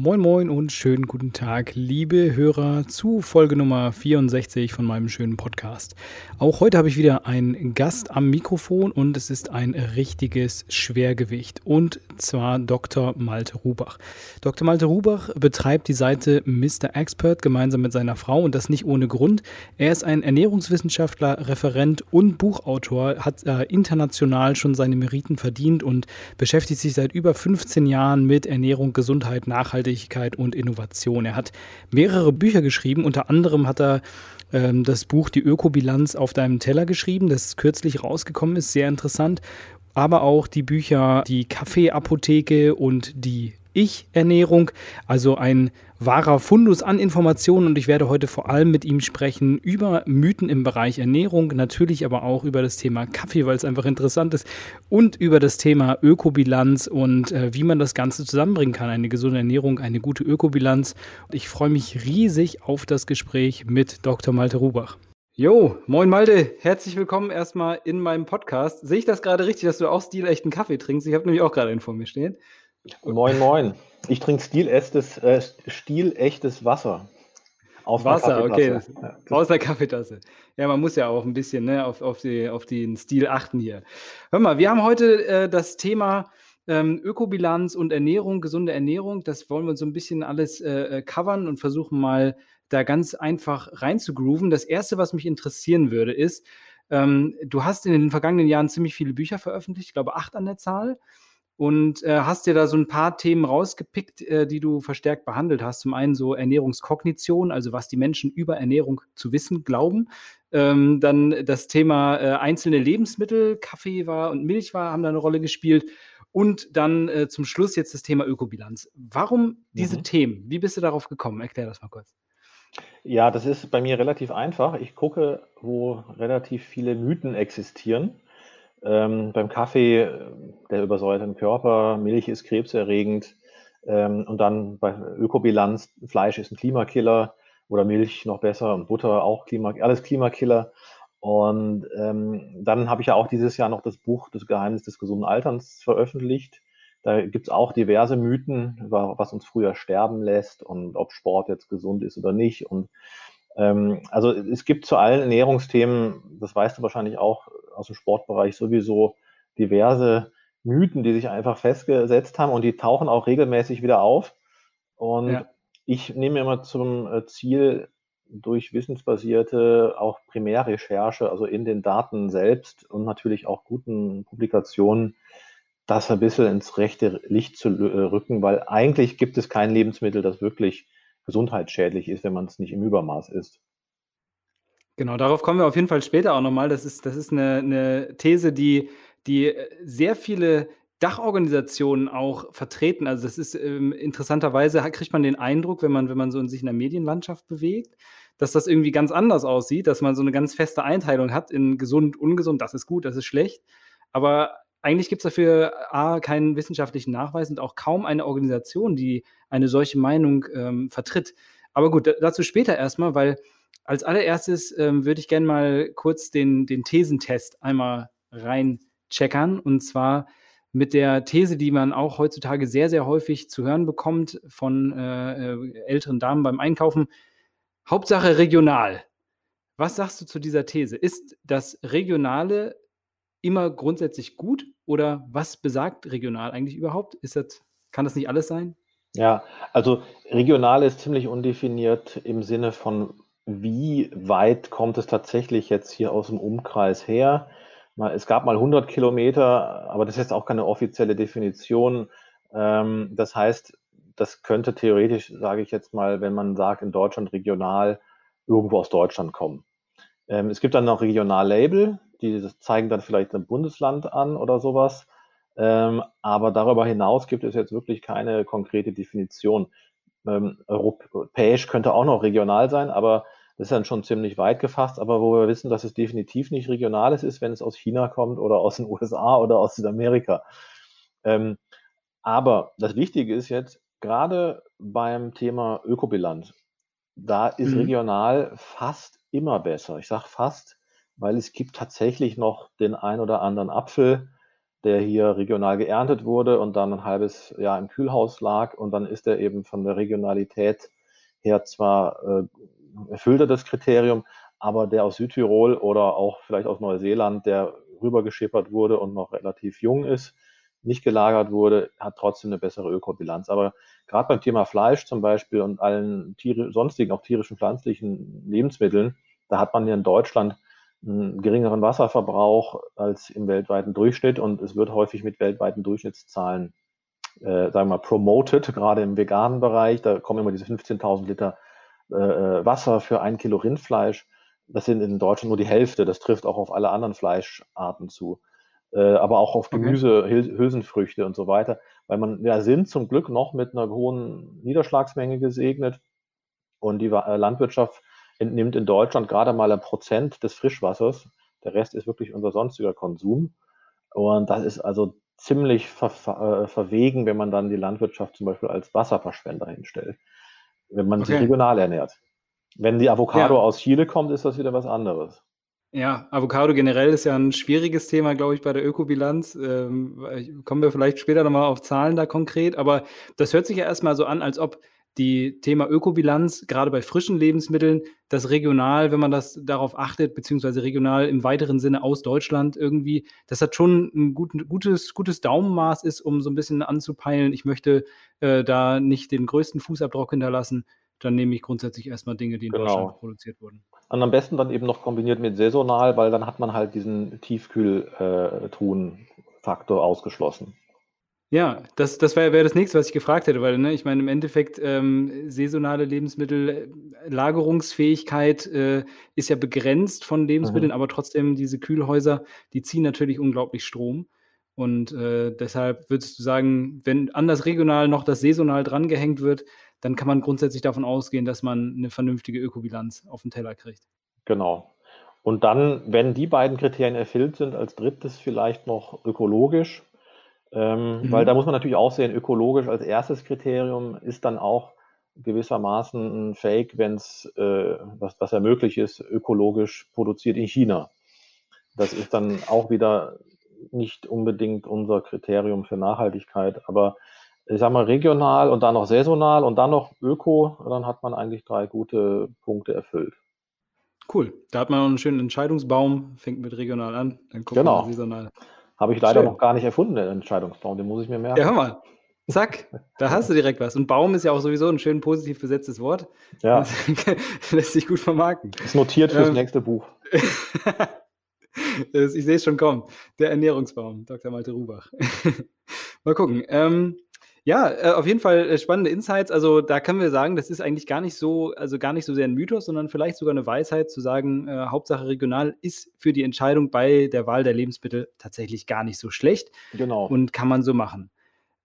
Moin Moin und schönen guten Tag, liebe Hörer, zu Folge Nummer 64 von meinem schönen Podcast. Auch heute habe ich wieder einen Gast am Mikrofon und es ist ein richtiges Schwergewicht und zwar Dr. Malte Rubach. Dr. Malte Rubach betreibt die Seite Mr. Expert gemeinsam mit seiner Frau und das nicht ohne Grund. Er ist ein Ernährungswissenschaftler, Referent und Buchautor, hat äh, international schon seine Meriten verdient und beschäftigt sich seit über 15 Jahren mit Ernährung, Gesundheit, Nachhaltigkeit Nachhaltigkeit und Innovation. Er hat mehrere Bücher geschrieben, unter anderem hat er ähm, das Buch Die Ökobilanz auf deinem Teller geschrieben, das kürzlich rausgekommen ist, sehr interessant. Aber auch die Bücher Die Kaffeeapotheke und die Ich-Ernährung, also ein wahrer Fundus an Informationen und ich werde heute vor allem mit ihm sprechen über Mythen im Bereich Ernährung, natürlich aber auch über das Thema Kaffee, weil es einfach interessant ist und über das Thema Ökobilanz und äh, wie man das Ganze zusammenbringen kann. Eine gesunde Ernährung, eine gute Ökobilanz. Ich freue mich riesig auf das Gespräch mit Dr. Malte Rubach. Jo, moin Malte, herzlich willkommen erstmal in meinem Podcast. Sehe ich das gerade richtig, dass du auch stilechten Kaffee trinkst? Ich habe nämlich auch gerade einen vor mir stehen. Moin, moin. Ich trinke stilechtes, äh, stilechtes Wasser. Aus Wasser, okay. Aus der Kaffeetasse. Ja, man muss ja auch ein bisschen ne, auf, auf, die, auf den Stil achten hier. Hör mal, wir haben heute äh, das Thema ähm, Ökobilanz und Ernährung, gesunde Ernährung. Das wollen wir so ein bisschen alles äh, äh covern und versuchen mal da ganz einfach rein zu grooven. Das Erste, was mich interessieren würde, ist, ähm, du hast in den vergangenen Jahren ziemlich viele Bücher veröffentlicht, ich glaube acht an der Zahl und äh, hast dir da so ein paar Themen rausgepickt, äh, die du verstärkt behandelt hast. Zum einen so Ernährungskognition, also was die Menschen über Ernährung zu wissen glauben. Ähm, dann das Thema äh, einzelne Lebensmittel, Kaffee war und Milch war, haben da eine Rolle gespielt. Und dann äh, zum Schluss jetzt das Thema Ökobilanz. Warum diese mhm. Themen? Wie bist du darauf gekommen? Erklär das mal kurz. Ja, das ist bei mir relativ einfach. Ich gucke, wo relativ viele Mythen existieren ähm, beim Kaffee, äh, der übersäuert den Körper, Milch ist krebserregend ähm, und dann bei Ökobilanz, Fleisch ist ein Klimakiller oder Milch noch besser und Butter auch Klima, alles Klimakiller. Und ähm, dann habe ich ja auch dieses Jahr noch das Buch Das Geheimnis des gesunden Alterns veröffentlicht. Da gibt es auch diverse Mythen, was uns früher sterben lässt und ob Sport jetzt gesund ist oder nicht. Und ähm, also es gibt zu allen Ernährungsthemen, das weißt du wahrscheinlich auch aus dem Sportbereich sowieso, diverse Mythen, die sich einfach festgesetzt haben und die tauchen auch regelmäßig wieder auf. Und ja. ich nehme immer zum äh, Ziel, durch wissensbasierte, auch Primärrecherche, also in den Daten selbst und natürlich auch guten Publikationen, das ein bisschen ins rechte Licht zu äh, rücken, weil eigentlich gibt es kein Lebensmittel, das wirklich gesundheitsschädlich ist, wenn man es nicht im Übermaß isst. Genau, darauf kommen wir auf jeden Fall später auch nochmal. Das ist, das ist eine, eine These, die, die sehr viele Dachorganisationen auch vertreten. Also das ist ähm, interessanterweise kriegt man den Eindruck, wenn man, wenn man so in sich in der Medienlandschaft bewegt, dass das irgendwie ganz anders aussieht, dass man so eine ganz feste Einteilung hat in gesund, ungesund, das ist gut, das ist schlecht. Aber eigentlich gibt es dafür A, keinen wissenschaftlichen Nachweis und auch kaum eine Organisation, die eine solche Meinung ähm, vertritt. Aber gut, dazu später erstmal, weil als allererstes ähm, würde ich gerne mal kurz den, den Thesentest einmal reincheckern. Und zwar mit der These, die man auch heutzutage sehr, sehr häufig zu hören bekommt von äh, äh älteren Damen beim Einkaufen. Hauptsache regional. Was sagst du zu dieser These? Ist das Regionale immer grundsätzlich gut oder was besagt regional eigentlich überhaupt? Ist das, kann das nicht alles sein? Ja, also regional ist ziemlich undefiniert im Sinne von, wie weit kommt es tatsächlich jetzt hier aus dem Umkreis her? es gab mal 100 Kilometer, aber das ist jetzt auch keine offizielle Definition. Ähm, das heißt, das könnte theoretisch, sage ich jetzt mal, wenn man sagt, in Deutschland regional, irgendwo aus Deutschland kommen. Ähm, es gibt dann noch Regionallabel, die zeigen dann vielleicht ein Bundesland an oder sowas. Ähm, aber darüber hinaus gibt es jetzt wirklich keine konkrete Definition. Ähm, europäisch könnte auch noch regional sein, aber das ist dann schon ziemlich weit gefasst. Aber wo wir wissen, dass es definitiv nicht regional ist, ist, wenn es aus China kommt oder aus den USA oder aus Südamerika. Ähm, aber das Wichtige ist jetzt, gerade beim Thema Ökobilanz, da ist mhm. regional fast immer besser. Ich sage fast, weil es gibt tatsächlich noch den ein oder anderen Apfel, der hier regional geerntet wurde und dann ein halbes Jahr im Kühlhaus lag und dann ist er eben von der Regionalität her zwar äh, erfüllt er das Kriterium, aber der aus Südtirol oder auch vielleicht aus Neuseeland, der rübergeschippert wurde und noch relativ jung ist, nicht gelagert wurde, hat trotzdem eine bessere Ökobilanz. Aber gerade beim Thema Fleisch zum Beispiel und allen Tiere, sonstigen, auch tierischen, pflanzlichen Lebensmitteln, da hat man ja in Deutschland einen geringeren Wasserverbrauch als im weltweiten Durchschnitt und es wird häufig mit weltweiten Durchschnittszahlen, äh, sagen wir mal, promoted, gerade im veganen Bereich. Da kommen immer diese 15.000 Liter äh, äh, Wasser für ein Kilo Rindfleisch. Das sind in Deutschland nur die Hälfte. Das trifft auch auf alle anderen Fleischarten zu. Äh, aber auch auf Gemüse, okay. Hülsenfrüchte und so weiter. Weil man, ja, sind zum Glück noch mit einer hohen Niederschlagsmenge gesegnet. Und die Landwirtschaft entnimmt in Deutschland gerade mal ein Prozent des Frischwassers. Der Rest ist wirklich unser sonstiger Konsum. Und das ist also ziemlich ver ver äh, verwegen, wenn man dann die Landwirtschaft zum Beispiel als Wasserverschwender hinstellt, wenn man okay. sich regional ernährt. Wenn die Avocado ja. aus Chile kommt, ist das wieder was anderes. Ja, Avocado generell ist ja ein schwieriges Thema, glaube ich, bei der Ökobilanz. Ähm, kommen wir vielleicht später nochmal auf Zahlen da konkret, aber das hört sich ja erstmal so an, als ob die Thema Ökobilanz, gerade bei frischen Lebensmitteln, das regional, wenn man das darauf achtet, beziehungsweise regional im weiteren Sinne aus Deutschland irgendwie, dass das schon ein gut, gutes, gutes Daumenmaß ist, um so ein bisschen anzupeilen, ich möchte äh, da nicht den größten Fußabdruck hinterlassen, dann nehme ich grundsätzlich erstmal Dinge, die in genau. Deutschland produziert wurden. Und am besten dann eben noch kombiniert mit saisonal, weil dann hat man halt diesen Tiefkühltruhen-Faktor ausgeschlossen. Ja, das, das wäre wär das nächste, was ich gefragt hätte, weil, ne, ich meine, im Endeffekt, ähm, saisonale Lebensmittel-Lagerungsfähigkeit äh, ist ja begrenzt von Lebensmitteln, mhm. aber trotzdem diese Kühlhäuser, die ziehen natürlich unglaublich Strom. Und äh, deshalb würdest du sagen, wenn an das regional noch das saisonal drangehängt wird, dann kann man grundsätzlich davon ausgehen, dass man eine vernünftige Ökobilanz auf den Teller kriegt. Genau. Und dann, wenn die beiden Kriterien erfüllt sind, als drittes vielleicht noch ökologisch. Ähm, mhm. Weil da muss man natürlich auch sehen, ökologisch als erstes Kriterium ist dann auch gewissermaßen ein Fake, wenn es, äh, was, was ja möglich ist, ökologisch produziert in China. Das ist dann auch wieder nicht unbedingt unser Kriterium für Nachhaltigkeit, aber ich sag mal regional und dann noch saisonal und dann noch öko, dann hat man eigentlich drei gute Punkte erfüllt. Cool. Da hat man einen schönen Entscheidungsbaum, fängt mit regional an, dann guckt genau. man saisonal. Habe ich leider Schön. noch gar nicht erfunden, den Entscheidungsbaum. Den muss ich mir merken. Ja, hör mal. Zack, da hast du direkt was. Und Baum ist ja auch sowieso ein schön positiv besetztes Wort. Ja. Das lässt sich gut vermarkten. Ist notiert fürs ähm, nächste Buch. ich sehe es schon kommen. Der Ernährungsbaum, Dr. Malte Rubach. Mal gucken. Ähm, ja, äh, auf jeden Fall äh, spannende Insights. Also da können wir sagen, das ist eigentlich gar nicht so, also gar nicht so sehr ein Mythos, sondern vielleicht sogar eine Weisheit zu sagen, äh, Hauptsache regional ist für die Entscheidung bei der Wahl der Lebensmittel tatsächlich gar nicht so schlecht. Genau. Und kann man so machen.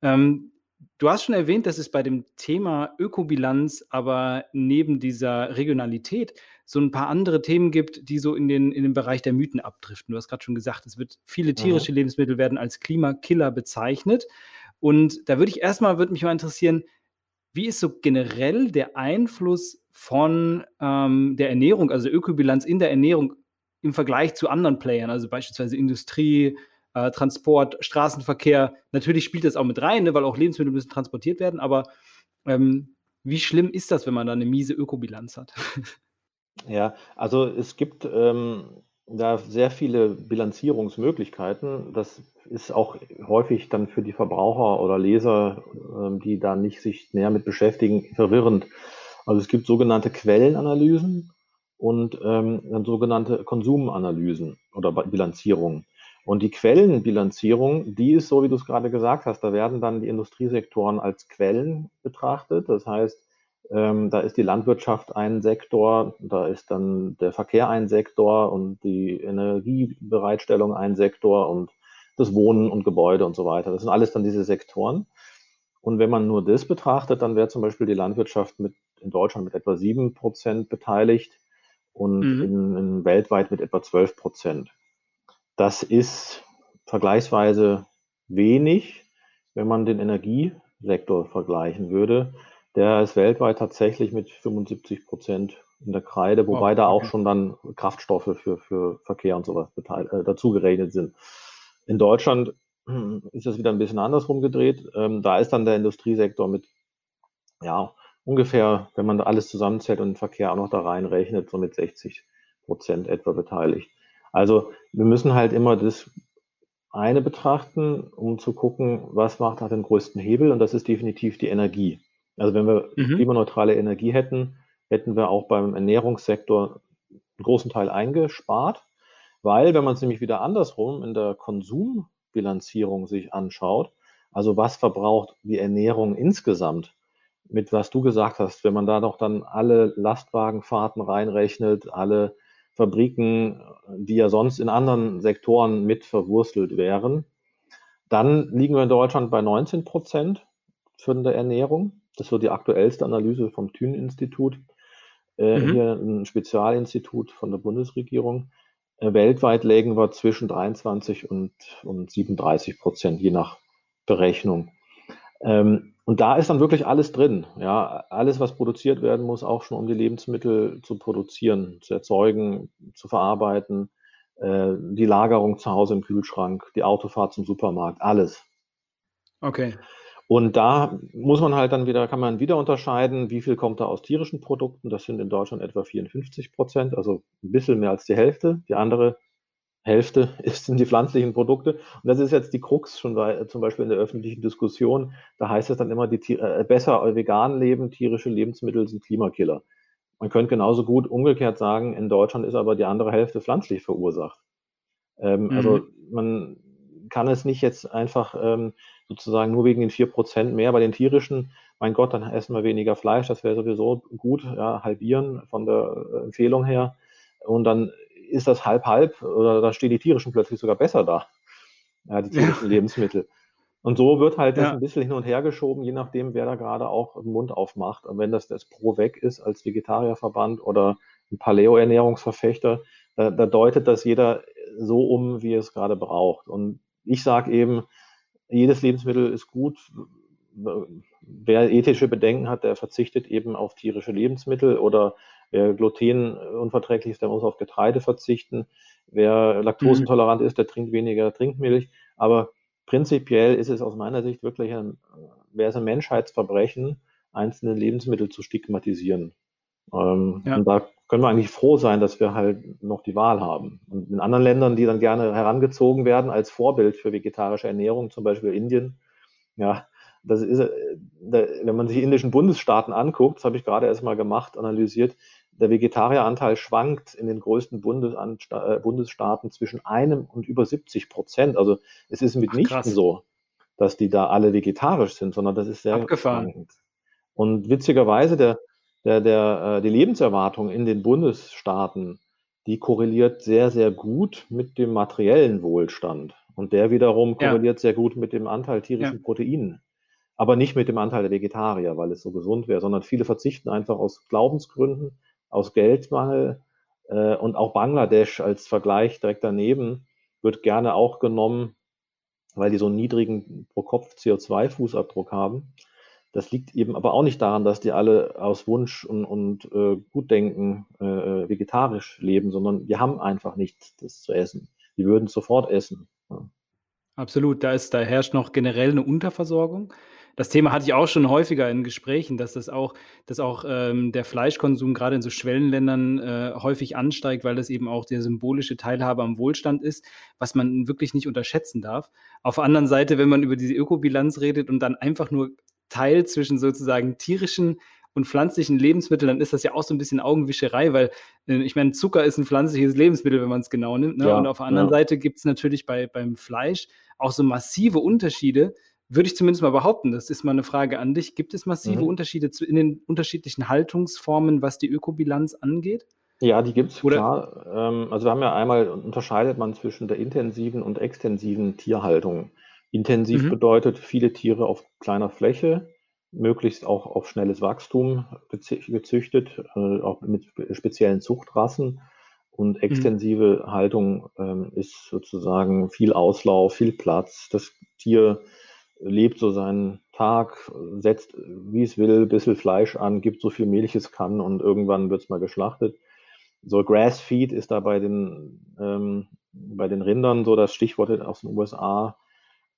Ähm, du hast schon erwähnt, dass es bei dem Thema Ökobilanz aber neben dieser Regionalität so ein paar andere Themen gibt, die so in den, in den Bereich der Mythen abdriften. Du hast gerade schon gesagt, es wird viele tierische mhm. Lebensmittel werden als Klimakiller bezeichnet. Und da würde ich erstmal, würde mich mal interessieren, wie ist so generell der Einfluss von ähm, der Ernährung, also Ökobilanz in der Ernährung im Vergleich zu anderen Playern, also beispielsweise Industrie, äh, Transport, Straßenverkehr. Natürlich spielt das auch mit rein, ne, weil auch Lebensmittel müssen transportiert werden, aber ähm, wie schlimm ist das, wenn man da eine miese Ökobilanz hat? Ja, also es gibt ähm, da sehr viele Bilanzierungsmöglichkeiten. Das ist auch häufig dann für die Verbraucher oder Leser, ähm, die da nicht sich näher mit beschäftigen, verwirrend. Also es gibt sogenannte Quellenanalysen und ähm, dann sogenannte Konsumanalysen oder Bilanzierungen. Und die Quellenbilanzierung, die ist so, wie du es gerade gesagt hast, da werden dann die Industriesektoren als Quellen betrachtet. Das heißt, ähm, da ist die Landwirtschaft ein Sektor, da ist dann der Verkehr ein Sektor und die Energiebereitstellung ein Sektor und das Wohnen und Gebäude und so weiter. Das sind alles dann diese Sektoren. Und wenn man nur das betrachtet, dann wäre zum Beispiel die Landwirtschaft mit, in Deutschland mit etwa sieben Prozent beteiligt und mhm. in, in weltweit mit etwa zwölf Prozent. Das ist vergleichsweise wenig, wenn man den Energiesektor vergleichen würde. Der ist weltweit tatsächlich mit 75 Prozent in der Kreide, wobei oh, da auch schon dann Kraftstoffe für, für Verkehr und sowas äh, dazu gerechnet sind. In Deutschland ist das wieder ein bisschen andersrum gedreht. Ähm, da ist dann der Industriesektor mit, ja, ungefähr, wenn man da alles zusammenzählt und den Verkehr auch noch da reinrechnet, so mit 60 Prozent etwa beteiligt. Also wir müssen halt immer das eine betrachten, um zu gucken, was macht hat den größten Hebel und das ist definitiv die Energie. Also wenn wir mhm. klimaneutrale Energie hätten, hätten wir auch beim Ernährungssektor einen großen Teil eingespart, weil wenn man es nämlich wieder andersrum in der Konsumbilanzierung sich anschaut, also was verbraucht die Ernährung insgesamt, mit was du gesagt hast, wenn man da doch dann alle Lastwagenfahrten reinrechnet, alle Fabriken, die ja sonst in anderen Sektoren mit verwurstelt wären, dann liegen wir in Deutschland bei 19 Prozent für die Ernährung. Das wird die aktuellste Analyse vom Thün-Institut, äh, mhm. hier ein Spezialinstitut von der Bundesregierung. Äh, weltweit lägen wir zwischen 23 und, und 37 Prozent, je nach Berechnung. Ähm, und da ist dann wirklich alles drin. Ja, alles, was produziert werden muss, auch schon um die Lebensmittel zu produzieren, zu erzeugen, zu verarbeiten, äh, die Lagerung zu Hause im Kühlschrank, die Autofahrt zum Supermarkt, alles. Okay. Und da muss man halt dann wieder, kann man wieder unterscheiden, wie viel kommt da aus tierischen Produkten. Das sind in Deutschland etwa 54 Prozent, also ein bisschen mehr als die Hälfte. Die andere Hälfte ist, sind die pflanzlichen Produkte. Und das ist jetzt die Krux schon bei, zum Beispiel in der öffentlichen Diskussion. Da heißt es dann immer, die Tiere, äh, besser vegan leben, tierische Lebensmittel sind Klimakiller. Man könnte genauso gut umgekehrt sagen, in Deutschland ist aber die andere Hälfte pflanzlich verursacht. Ähm, mhm. Also man kann es nicht jetzt einfach ähm, sozusagen nur wegen den vier Prozent mehr bei den tierischen, mein Gott, dann essen wir weniger Fleisch, das wäre sowieso gut, ja, halbieren von der äh, Empfehlung her. Und dann ist das halb-halb oder da stehen die tierischen plötzlich sogar besser da. Ja, die tierischen ja. Lebensmittel. Und so wird halt das ein bisschen hin und her geschoben, je nachdem, wer da gerade auch den Mund aufmacht. Und wenn das das Pro Weg ist als Vegetarierverband oder ein Paleo-Ernährungsverfechter, da, da, deutet das jeder so um, wie es gerade braucht. Und ich sage eben, jedes Lebensmittel ist gut. Wer ethische Bedenken hat, der verzichtet eben auf tierische Lebensmittel oder Wer glutenunverträglich ist, der muss auf Getreide verzichten. Wer laktosentolerant mhm. ist, der trinkt weniger Trinkmilch. Aber prinzipiell ist es aus meiner Sicht wirklich ein, wäre es ein Menschheitsverbrechen, einzelne Lebensmittel zu stigmatisieren. Ähm, ja. Und da können wir eigentlich froh sein, dass wir halt noch die Wahl haben. Und in anderen Ländern, die dann gerne herangezogen werden als Vorbild für vegetarische Ernährung, zum Beispiel Indien, ja, das ist, äh, wenn man sich indischen Bundesstaaten anguckt, das habe ich gerade erst mal gemacht, analysiert, der Vegetarieranteil schwankt in den größten äh, Bundesstaaten zwischen einem und über 70 Prozent. Also es ist mitnichten Ach, so, dass die da alle vegetarisch sind, sondern das ist sehr Abgefahren. schwankend. Und witzigerweise, der, der, der, äh, die Lebenserwartung in den Bundesstaaten, die korreliert sehr, sehr gut mit dem materiellen Wohlstand. Und der wiederum korreliert ja. sehr gut mit dem Anteil tierischen ja. Proteinen. Aber nicht mit dem Anteil der Vegetarier, weil es so gesund wäre, sondern viele verzichten einfach aus Glaubensgründen aus Geldmangel. Äh, und auch Bangladesch als Vergleich direkt daneben wird gerne auch genommen, weil die so einen niedrigen Pro-Kopf CO2-Fußabdruck haben. Das liegt eben aber auch nicht daran, dass die alle aus Wunsch und, und äh, Gutdenken äh, vegetarisch leben, sondern die haben einfach nichts das zu essen. Die würden sofort essen. Ja. Absolut, da ist, da herrscht noch generell eine Unterversorgung. Das Thema hatte ich auch schon häufiger in Gesprächen, dass das auch, dass auch ähm, der Fleischkonsum gerade in so Schwellenländern äh, häufig ansteigt, weil das eben auch der symbolische Teilhabe am Wohlstand ist, was man wirklich nicht unterschätzen darf. Auf der anderen Seite, wenn man über diese Ökobilanz redet und dann einfach nur teilt zwischen sozusagen tierischen und pflanzlichen Lebensmitteln, dann ist das ja auch so ein bisschen Augenwischerei, weil äh, ich meine, Zucker ist ein pflanzliches Lebensmittel, wenn man es genau nimmt. Ne? Ja, und auf der anderen ja. Seite gibt es natürlich bei, beim Fleisch auch so massive Unterschiede, würde ich zumindest mal behaupten. Das ist mal eine Frage an dich. Gibt es massive mhm. Unterschiede zu, in den unterschiedlichen Haltungsformen, was die Ökobilanz angeht? Ja, die gibt es, klar. Ähm, also wir haben ja einmal unterscheidet man zwischen der intensiven und extensiven Tierhaltung. Intensiv mhm. bedeutet viele Tiere auf kleiner Fläche, möglichst auch auf schnelles Wachstum gezüchtet, äh, auch mit speziellen Zuchtrassen. Und mhm. extensive mhm. Haltung ähm, ist sozusagen viel Auslauf, viel Platz. Das Tier lebt so seinen Tag, setzt, wie es will, ein bisschen Fleisch an, gibt so viel Milch es kann und irgendwann wird es mal geschlachtet. So Grass-Feed ist da bei den, ähm, bei den Rindern so das Stichwort aus den USA.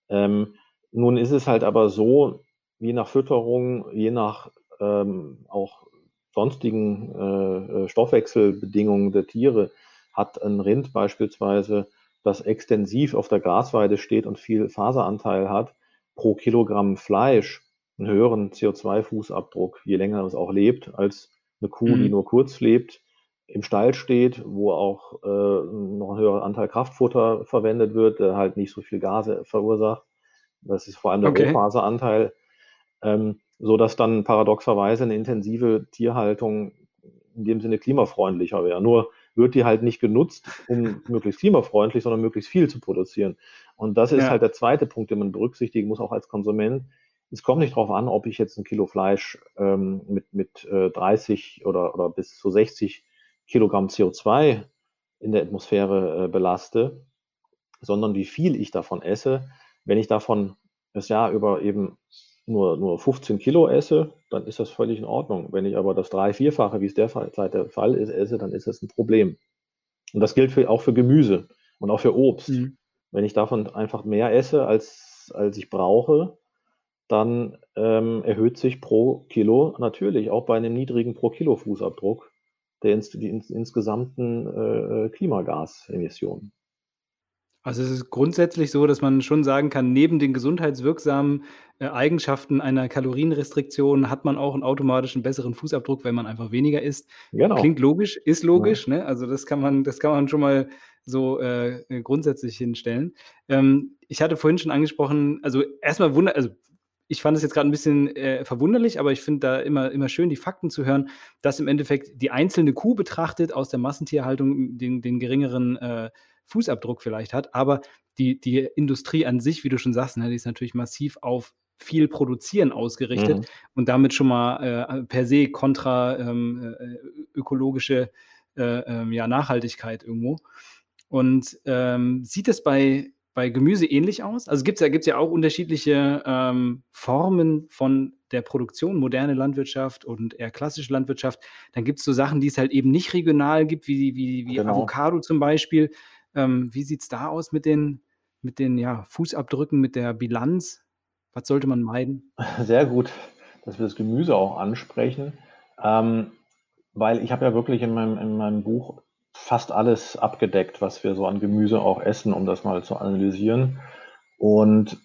Ähm, nun ist es halt aber so, je nach Fütterung, je nach ähm, auch sonstigen äh, äh Stoffwechselbedingungen der Tiere, hat ein Rind beispielsweise, das extensiv auf der Grasweide steht und viel Faseranteil hat, pro Kilogramm Fleisch einen höheren CO2-Fußabdruck, je länger es auch lebt, als eine Kuh, mhm. die nur kurz lebt, im Stall steht, wo auch äh, noch ein höherer Anteil Kraftfutter verwendet wird, der halt nicht so viel Gase verursacht. Das ist vor allem der okay. Rohfaseranteil, ähm, so dass dann paradoxerweise eine intensive Tierhaltung in dem Sinne klimafreundlicher wäre. Nur wird die halt nicht genutzt, um möglichst klimafreundlich, sondern möglichst viel zu produzieren. Und das ist ja. halt der zweite Punkt, den man berücksichtigen muss, auch als Konsument. Es kommt nicht darauf an, ob ich jetzt ein Kilo Fleisch ähm, mit, mit äh, 30 oder, oder bis zu 60 Kilogramm CO2 in der Atmosphäre äh, belaste, sondern wie viel ich davon esse. Wenn ich davon das Jahr über eben nur, nur 15 Kilo esse, dann ist das völlig in Ordnung. Wenn ich aber das drei-, vierfache, wie es derzeit der Fall ist, esse, dann ist das ein Problem. Und das gilt für, auch für Gemüse und auch für Obst. Mhm. Wenn ich davon einfach mehr esse, als, als ich brauche, dann ähm, erhöht sich pro Kilo natürlich auch bei einem niedrigen Pro-Kilo-Fußabdruck der ins, die ins, insgesamten äh, Klimagasemissionen. Also es ist grundsätzlich so, dass man schon sagen kann, neben den gesundheitswirksamen äh, Eigenschaften einer Kalorienrestriktion hat man auch einen automatisch besseren Fußabdruck, wenn man einfach weniger isst. Genau. Klingt logisch, ist logisch, ja. ne? Also das kann man, das kann man schon mal so äh, grundsätzlich hinstellen. Ähm, ich hatte vorhin schon angesprochen, also erstmal wunder, also ich fand es jetzt gerade ein bisschen äh, verwunderlich, aber ich finde da immer, immer schön, die Fakten zu hören, dass im Endeffekt die einzelne Kuh betrachtet aus der Massentierhaltung den, den geringeren äh, Fußabdruck vielleicht hat, aber die, die Industrie an sich, wie du schon sagst, ne, die ist natürlich massiv auf viel Produzieren ausgerichtet mhm. und damit schon mal äh, per se kontra ähm, äh, ökologische äh, ähm, ja, Nachhaltigkeit irgendwo. Und ähm, sieht es bei, bei Gemüse ähnlich aus? Also gibt es ja, gibt's ja auch unterschiedliche ähm, Formen von der Produktion, moderne Landwirtschaft und eher klassische Landwirtschaft. Dann gibt es so Sachen, die es halt eben nicht regional gibt, wie, wie, wie genau. Avocado zum Beispiel. Ähm, wie sieht es da aus mit den, mit den ja, Fußabdrücken, mit der Bilanz? Was sollte man meiden? Sehr gut, dass wir das Gemüse auch ansprechen, ähm, weil ich habe ja wirklich in meinem, in meinem Buch fast alles abgedeckt, was wir so an Gemüse auch essen, um das mal zu analysieren. Und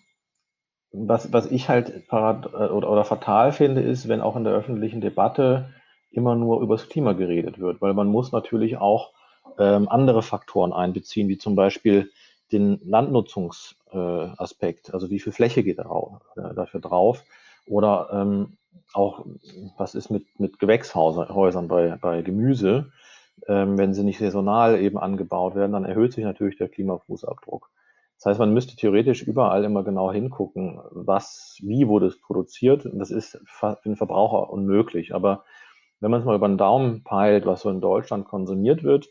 was, was ich halt parad, äh, oder, oder fatal finde, ist, wenn auch in der öffentlichen Debatte immer nur über das Klima geredet wird, weil man muss natürlich auch ähm, andere Faktoren einbeziehen, wie zum Beispiel den Landnutzungsaspekt, äh, also wie viel Fläche geht da, äh, dafür drauf? Oder ähm, auch was ist mit, mit Gewächshäusern bei, bei Gemüse, ähm, wenn sie nicht saisonal eben angebaut werden, dann erhöht sich natürlich der Klimafußabdruck. Das heißt, man müsste theoretisch überall immer genau hingucken, was, wie wurde es produziert. Und das ist für den Verbraucher unmöglich. Aber wenn man es mal über den Daumen peilt, was so in Deutschland konsumiert wird,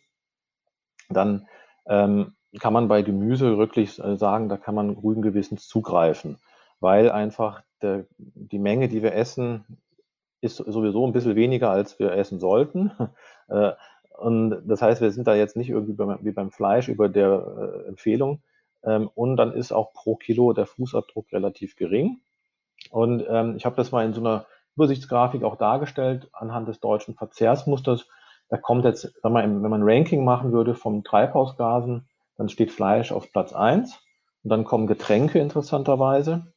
dann ähm, kann man bei Gemüse wirklich äh, sagen, da kann man ruhigen Gewissens zugreifen, weil einfach der, die Menge, die wir essen, ist sowieso ein bisschen weniger, als wir essen sollten. Und das heißt, wir sind da jetzt nicht irgendwie beim, wie beim Fleisch über der äh, Empfehlung. Ähm, und dann ist auch pro Kilo der Fußabdruck relativ gering. Und ähm, ich habe das mal in so einer Übersichtsgrafik auch dargestellt anhand des deutschen Verzehrsmusters. Da kommt jetzt, sag mal, wenn man ein Ranking machen würde vom Treibhausgasen, dann steht Fleisch auf Platz eins und dann kommen Getränke interessanterweise,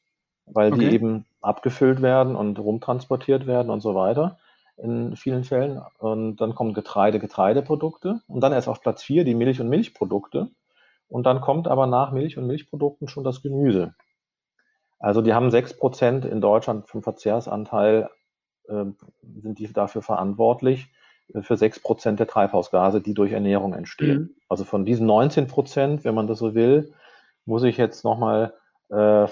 weil okay. die eben abgefüllt werden und rumtransportiert werden und so weiter. In vielen Fällen. Und dann kommen Getreide, Getreideprodukte und dann erst auf Platz 4 die Milch- und Milchprodukte. Und dann kommt aber nach Milch und Milchprodukten schon das Gemüse. Also die haben 6% in Deutschland vom Verzehrsanteil, äh, sind die dafür verantwortlich, äh, für 6% der Treibhausgase, die durch Ernährung entstehen. Mhm. Also von diesen 19%, wenn man das so will, muss ich jetzt nochmal äh,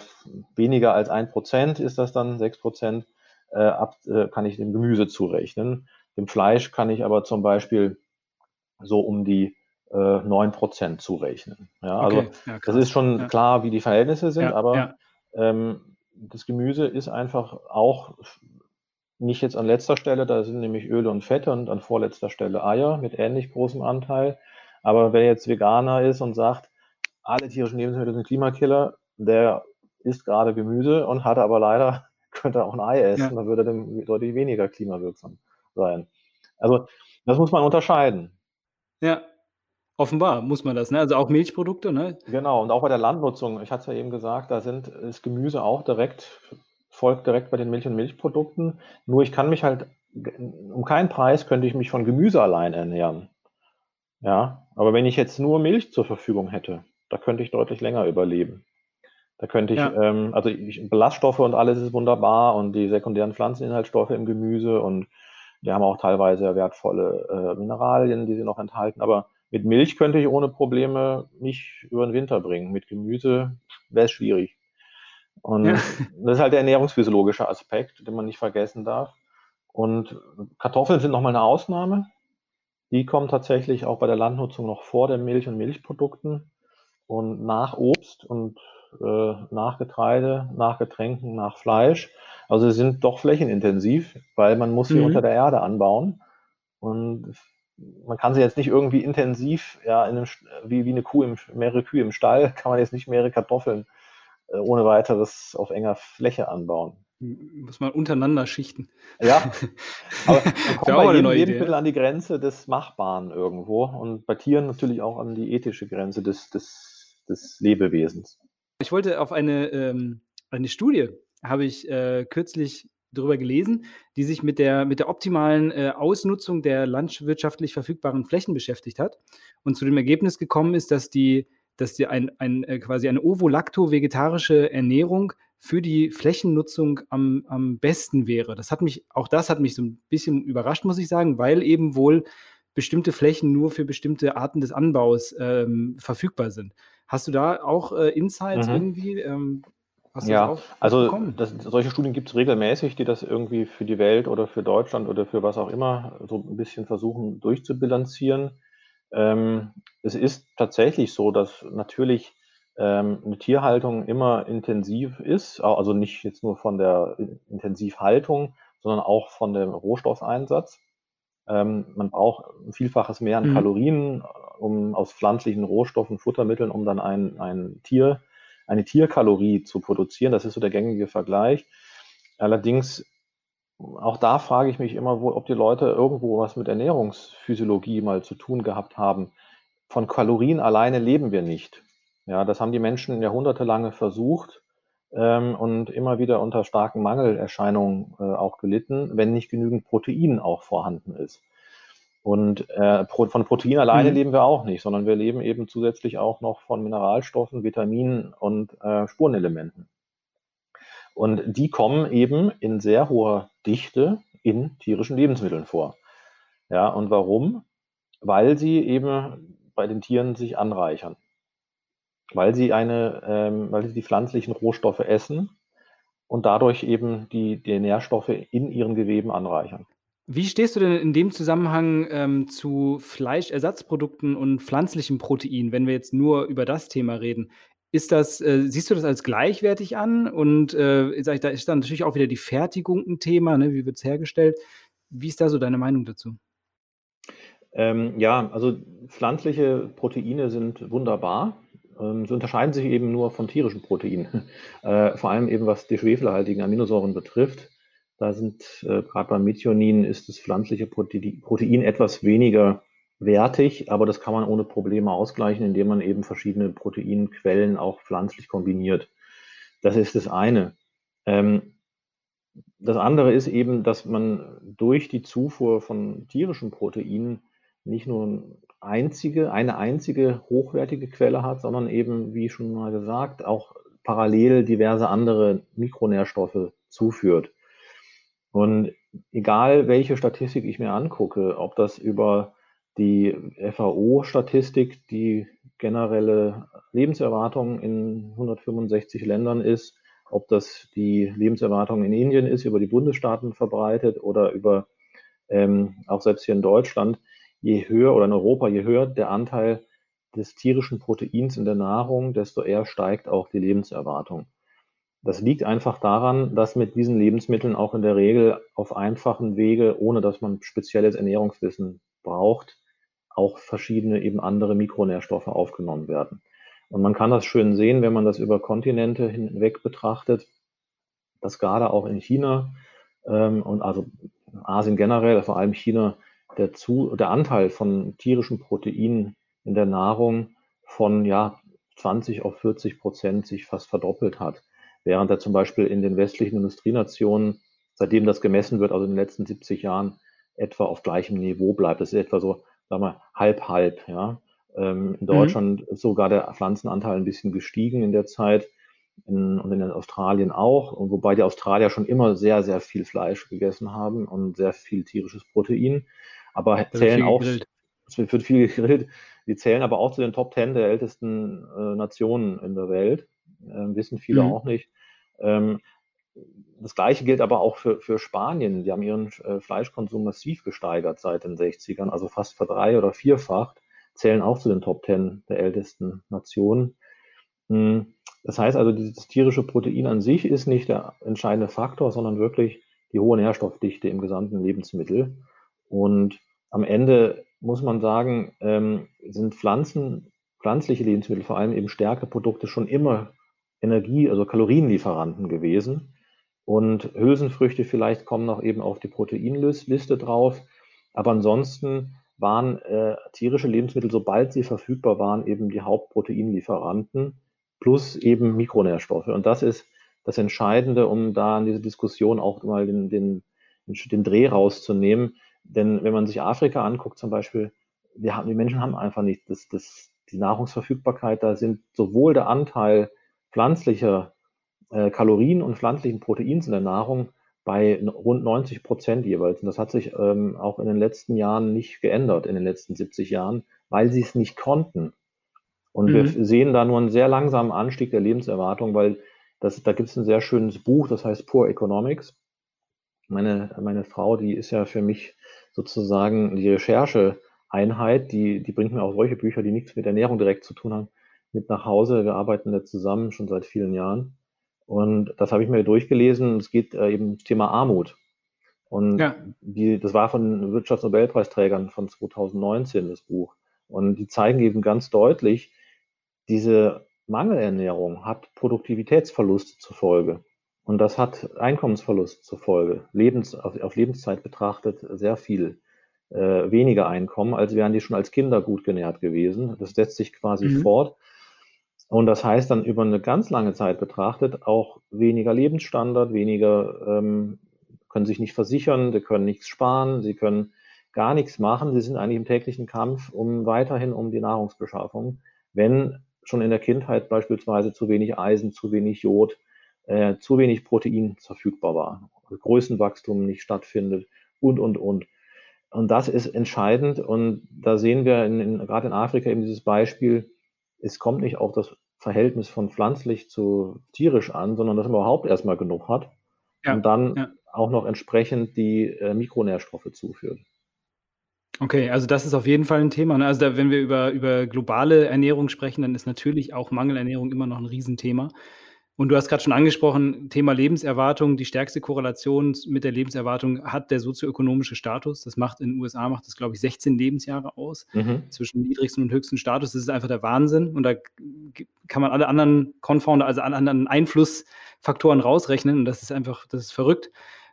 weniger als 1% ist das dann, 6%, äh, ab, äh, kann ich dem Gemüse zurechnen. Dem Fleisch kann ich aber zum Beispiel so um die äh, 9% zurechnen. Ja, also okay. ja, das ist schon ja. klar, wie die Verhältnisse sind, ja, aber ähm, das Gemüse ist einfach auch nicht jetzt an letzter Stelle, da sind nämlich Öle und Fette und an vorletzter Stelle Eier mit ähnlich großem Anteil. Aber wer jetzt Veganer ist und sagt, alle tierischen Lebensmittel sind Klimakiller, der isst gerade Gemüse und hat aber leider, könnte auch ein Ei essen, ja. dann würde er deutlich weniger klimawirksam sein. Also das muss man unterscheiden. Ja, offenbar muss man das, ne? Also auch Milchprodukte, ne? Genau, und auch bei der Landnutzung, ich hatte es ja eben gesagt, da sind ist Gemüse auch direkt, folgt direkt bei den Milch- und Milchprodukten. Nur ich kann mich halt, um keinen Preis könnte ich mich von Gemüse allein ernähren. Ja, aber wenn ich jetzt nur Milch zur Verfügung hätte, da könnte ich deutlich länger überleben. Da könnte ich, ja. ähm, also ich, Ballaststoffe und alles ist wunderbar und die sekundären Pflanzeninhaltsstoffe im Gemüse und die haben auch teilweise wertvolle äh, Mineralien, die sie noch enthalten. Aber mit Milch könnte ich ohne Probleme mich über den Winter bringen. Mit Gemüse wäre es schwierig. Und ja. das ist halt der ernährungsphysiologische Aspekt, den man nicht vergessen darf. Und Kartoffeln sind nochmal eine Ausnahme. Die kommen tatsächlich auch bei der Landnutzung noch vor den Milch- und Milchprodukten und nach Obst und nach Getreide, nach Getränken, nach Fleisch. Also sie sind doch flächenintensiv, weil man muss sie mhm. unter der Erde anbauen. Und man kann sie jetzt nicht irgendwie intensiv, ja, in einem, wie, wie eine Kuh, im, mehrere Kühe im Stall, kann man jetzt nicht mehrere Kartoffeln äh, ohne weiteres auf enger Fläche anbauen. Muss man untereinander schichten. Ja, aber man kommt bei jedem Lebensmittel an die Grenze des Machbaren irgendwo und bei Tieren natürlich auch an die ethische Grenze des, des des Lebewesens. Ich wollte auf eine, ähm, eine Studie, habe ich äh, kürzlich darüber gelesen, die sich mit der, mit der optimalen äh, Ausnutzung der landwirtschaftlich verfügbaren Flächen beschäftigt hat und zu dem Ergebnis gekommen ist, dass die, dass die ein, ein, äh, quasi eine ovolacto-vegetarische Ernährung für die Flächennutzung am, am besten wäre. Das hat mich, auch das hat mich so ein bisschen überrascht, muss ich sagen, weil eben wohl bestimmte Flächen nur für bestimmte Arten des Anbaus ähm, verfügbar sind. Hast du da auch äh, Insights mhm. irgendwie? Ähm, ja, also das, solche Studien gibt es regelmäßig, die das irgendwie für die Welt oder für Deutschland oder für was auch immer so ein bisschen versuchen durchzubilanzieren. Ähm, es ist tatsächlich so, dass natürlich ähm, eine Tierhaltung immer intensiv ist, also nicht jetzt nur von der Intensivhaltung, sondern auch von dem Rohstoffeinsatz. Ähm, man braucht ein Vielfaches mehr an mhm. Kalorien, um aus pflanzlichen Rohstoffen, Futtermitteln, um dann ein, ein Tier, eine Tierkalorie zu produzieren. Das ist so der gängige Vergleich. Allerdings, auch da frage ich mich immer, wo, ob die Leute irgendwo was mit Ernährungsphysiologie mal zu tun gehabt haben. Von Kalorien alleine leben wir nicht. Ja, das haben die Menschen jahrhundertelange versucht ähm, und immer wieder unter starken Mangelerscheinungen äh, auch gelitten, wenn nicht genügend Protein auch vorhanden ist. Und äh, von Protein alleine mhm. leben wir auch nicht, sondern wir leben eben zusätzlich auch noch von Mineralstoffen, Vitaminen und äh, Spurenelementen. Und die kommen eben in sehr hoher Dichte in tierischen Lebensmitteln vor. Ja, und warum? Weil sie eben bei den Tieren sich anreichern weil sie eine, ähm, weil sie die pflanzlichen Rohstoffe essen und dadurch eben die, die Nährstoffe in ihren Geweben anreichern. Wie stehst du denn in dem Zusammenhang ähm, zu Fleischersatzprodukten und pflanzlichem Protein, wenn wir jetzt nur über das Thema reden? Ist das, äh, siehst du das als gleichwertig an? Und äh, sag ich, da ist dann natürlich auch wieder die Fertigung ein Thema, ne? wie wird es hergestellt? Wie ist da so deine Meinung dazu? Ähm, ja, also pflanzliche Proteine sind wunderbar. Ähm, sie unterscheiden sich eben nur von tierischen Proteinen, äh, vor allem eben was die schwefelhaltigen Aminosäuren betrifft. Da sind äh, gerade beim Methionin ist das pflanzliche Protein, Protein etwas weniger wertig, aber das kann man ohne Probleme ausgleichen, indem man eben verschiedene Proteinquellen auch pflanzlich kombiniert. Das ist das eine. Ähm, das andere ist eben, dass man durch die Zufuhr von tierischen Proteinen nicht nur einzige, eine einzige hochwertige Quelle hat, sondern eben, wie schon mal gesagt, auch parallel diverse andere Mikronährstoffe zuführt. Und egal welche Statistik ich mir angucke, ob das über die FAO-Statistik, die generelle Lebenserwartung in 165 Ländern ist, ob das die Lebenserwartung in Indien ist, über die Bundesstaaten verbreitet oder über ähm, auch selbst hier in Deutschland, je höher oder in Europa, je höher der Anteil des tierischen Proteins in der Nahrung, desto eher steigt auch die Lebenserwartung. Das liegt einfach daran, dass mit diesen Lebensmitteln auch in der Regel auf einfachen Wege, ohne dass man spezielles Ernährungswissen braucht, auch verschiedene eben andere Mikronährstoffe aufgenommen werden. Und man kann das schön sehen, wenn man das über Kontinente hinweg betrachtet, dass gerade auch in China ähm, und also Asien generell, vor allem China, der, zu, der Anteil von tierischen Proteinen in der Nahrung von ja, 20 auf 40 Prozent sich fast verdoppelt hat. Während er zum Beispiel in den westlichen Industrienationen, seitdem das gemessen wird, also in den letzten 70 Jahren, etwa auf gleichem Niveau bleibt. Das ist etwa so, sagen wir, halb, halb, ja. Ähm, in mhm. Deutschland mhm. ist sogar der Pflanzenanteil ein bisschen gestiegen in der Zeit in, und in Australien auch. Und wobei die Australier schon immer sehr, sehr viel Fleisch gegessen haben und sehr viel tierisches Protein. Aber da zählen auch, es wird viel gegrillt, die zählen aber auch zu den Top Ten der ältesten äh, Nationen in der Welt. Äh, wissen viele mhm. auch nicht. Ähm, das Gleiche gilt aber auch für, für Spanien. Die haben ihren äh, Fleischkonsum massiv gesteigert seit den 60ern, also fast verdrei- oder vierfacht zählen auch zu den Top Ten der ältesten Nationen. Hm, das heißt also, das tierische Protein an sich ist nicht der entscheidende Faktor, sondern wirklich die hohe Nährstoffdichte im gesamten Lebensmittel. Und am Ende muss man sagen, ähm, sind Pflanzen, pflanzliche Lebensmittel, vor allem eben Stärkeprodukte, schon immer Energie, also Kalorienlieferanten gewesen. Und Hülsenfrüchte vielleicht kommen noch eben auf die Proteinliste drauf. Aber ansonsten waren äh, tierische Lebensmittel, sobald sie verfügbar waren, eben die Hauptproteinlieferanten plus eben Mikronährstoffe. Und das ist das Entscheidende, um da in diese Diskussion auch mal den, den, den Dreh rauszunehmen. Denn wenn man sich Afrika anguckt zum Beispiel, wir haben, die Menschen haben einfach nicht das, das, die Nahrungsverfügbarkeit. Da sind sowohl der Anteil pflanzlicher äh, Kalorien und pflanzlichen Proteins in der Nahrung bei rund 90 Prozent jeweils. Und das hat sich ähm, auch in den letzten Jahren nicht geändert, in den letzten 70 Jahren, weil sie es nicht konnten. Und mhm. wir sehen da nur einen sehr langsamen Anstieg der Lebenserwartung, weil das, da gibt es ein sehr schönes Buch, das heißt Poor Economics. Meine, meine Frau, die ist ja für mich sozusagen die Rechercheeinheit, die, die bringt mir auch solche Bücher, die nichts mit Ernährung direkt zu tun haben, mit nach Hause. Wir arbeiten da zusammen schon seit vielen Jahren. Und das habe ich mir durchgelesen. Es geht äh, eben Thema Armut. Und ja. die, das war von Wirtschaftsnobelpreisträgern von 2019, das Buch. Und die zeigen eben ganz deutlich, diese Mangelernährung hat Produktivitätsverluste zur Folge. Und das hat Einkommensverlust zur Folge. Lebens, auf, auf Lebenszeit betrachtet sehr viel äh, weniger Einkommen, als wären die schon als Kinder gut genährt gewesen. Das setzt sich quasi mhm. fort. Und das heißt dann über eine ganz lange Zeit betrachtet auch weniger Lebensstandard, weniger, ähm, können sich nicht versichern, sie können nichts sparen, sie können gar nichts machen. Sie sind eigentlich im täglichen Kampf um weiterhin um die Nahrungsbeschaffung, wenn schon in der Kindheit beispielsweise zu wenig Eisen, zu wenig Jod, äh, zu wenig Protein verfügbar war, Größenwachstum nicht stattfindet und, und, und. Und das ist entscheidend. Und da sehen wir in, in, gerade in Afrika eben dieses Beispiel, es kommt nicht auf das Verhältnis von pflanzlich zu tierisch an, sondern dass man überhaupt erstmal genug hat ja, und dann ja. auch noch entsprechend die äh, Mikronährstoffe zuführt. Okay, also das ist auf jeden Fall ein Thema. Ne? Also da, wenn wir über, über globale Ernährung sprechen, dann ist natürlich auch Mangelernährung immer noch ein Riesenthema. Und du hast gerade schon angesprochen, Thema Lebenserwartung. Die stärkste Korrelation mit der Lebenserwartung hat der sozioökonomische Status. Das macht in den USA, macht das, glaube ich, 16 Lebensjahre aus mhm. zwischen niedrigsten und höchsten Status. Das ist einfach der Wahnsinn. Und da kann man alle anderen Confounder, also alle anderen Einflussfaktoren rausrechnen. Und das ist einfach, das ist verrückt.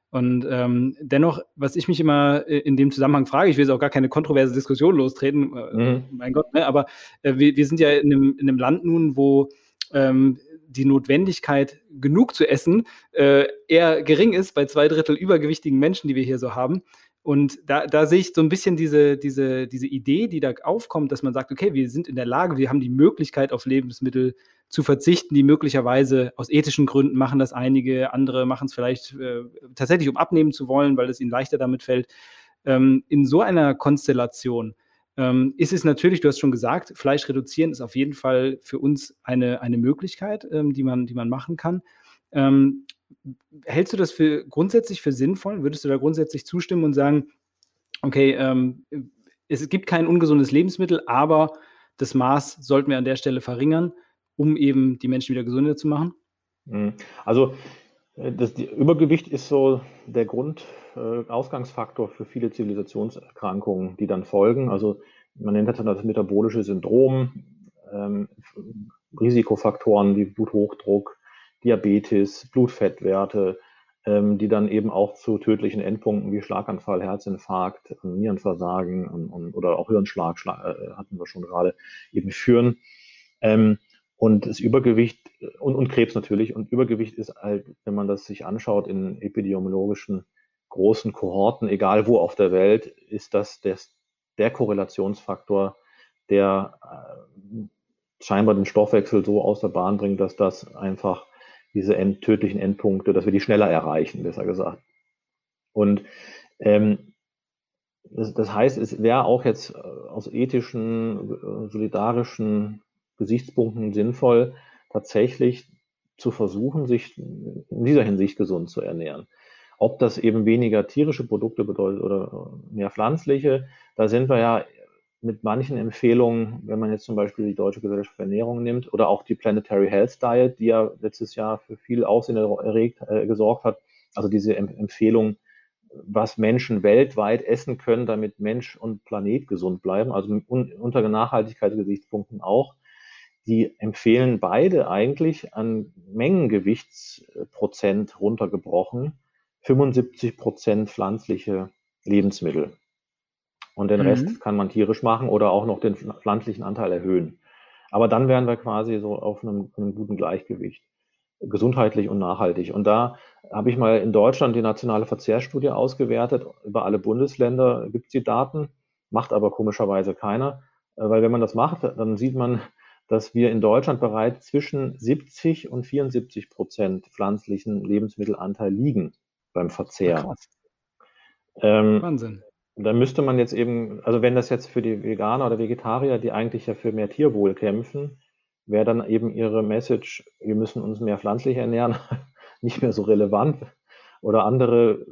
Und ähm, dennoch, was ich mich immer äh, in dem Zusammenhang frage, ich will jetzt auch gar keine kontroverse Diskussion lostreten, äh, mhm. mein Gott, ne, aber äh, wir, wir, sind ja in einem, in einem Land nun, wo ähm, die Notwendigkeit, genug zu essen, äh, eher gering ist bei zwei Drittel übergewichtigen Menschen, die wir hier so haben. Und da, da sehe ich so ein bisschen diese, diese, diese Idee, die da aufkommt, dass man sagt, okay, wir sind in der Lage, wir haben die Möglichkeit, auf Lebensmittel zu verzichten, die möglicherweise aus ethischen Gründen machen das einige, andere machen es vielleicht äh, tatsächlich, um abnehmen zu wollen, weil es ihnen leichter damit fällt. Ähm, in so einer Konstellation ähm, ist es natürlich, du hast schon gesagt, Fleisch reduzieren ist auf jeden Fall für uns eine, eine Möglichkeit, ähm, die, man, die man machen kann. Ähm, hältst du das für grundsätzlich für sinnvoll? Würdest du da grundsätzlich zustimmen und sagen, okay, ähm, es gibt kein ungesundes Lebensmittel, aber das Maß sollten wir an der Stelle verringern, um eben die Menschen wieder gesünder zu machen? Mhm. Also das die Übergewicht ist so der Grundausgangsfaktor äh, für viele Zivilisationserkrankungen, die dann folgen. Also man nennt das dann das metabolische Syndrom, ähm, Risikofaktoren wie Bluthochdruck, Diabetes, Blutfettwerte, ähm, die dann eben auch zu tödlichen Endpunkten wie Schlaganfall, Herzinfarkt, Nierenversagen und, und, oder auch Hirnschlag äh, hatten wir schon gerade eben führen. Ähm, und das Übergewicht und, und Krebs natürlich. Und Übergewicht ist halt, wenn man das sich anschaut in epidemiologischen großen Kohorten, egal wo auf der Welt, ist das der, der Korrelationsfaktor, der äh, scheinbar den Stoffwechsel so aus der Bahn bringt, dass das einfach diese end, tödlichen Endpunkte, dass wir die schneller erreichen, besser gesagt. Und ähm, das, das, heißt, es wäre auch jetzt äh, aus ethischen, äh, solidarischen Gesichtspunkten sinnvoll, tatsächlich zu versuchen, sich in dieser Hinsicht gesund zu ernähren. Ob das eben weniger tierische Produkte bedeutet oder mehr pflanzliche, da sind wir ja mit manchen Empfehlungen, wenn man jetzt zum Beispiel die Deutsche Gesellschaft für Ernährung nimmt oder auch die Planetary Health Diet, die ja letztes Jahr für viel Aussehen erregt, äh, gesorgt hat, also diese em Empfehlung, was Menschen weltweit essen können, damit Mensch und Planet gesund bleiben, also un unter Nachhaltigkeitsgesichtspunkten auch, die empfehlen beide eigentlich an Mengengewichtsprozent runtergebrochen 75 Prozent pflanzliche Lebensmittel. Und den mhm. Rest kann man tierisch machen oder auch noch den pflanzlichen Anteil erhöhen. Aber dann wären wir quasi so auf einem, einem guten Gleichgewicht, gesundheitlich und nachhaltig. Und da habe ich mal in Deutschland die nationale Verzehrstudie ausgewertet. Über alle Bundesländer gibt es die Daten, macht aber komischerweise keiner. Äh, weil wenn man das macht, dann sieht man, dass wir in Deutschland bereits zwischen 70 und 74 Prozent pflanzlichen Lebensmittelanteil liegen beim Verzehr. Ähm, Wahnsinn. Da müsste man jetzt eben, also wenn das jetzt für die Veganer oder Vegetarier, die eigentlich ja für mehr Tierwohl kämpfen, wäre dann eben ihre Message, wir müssen uns mehr pflanzlich ernähren, nicht mehr so relevant. Oder andere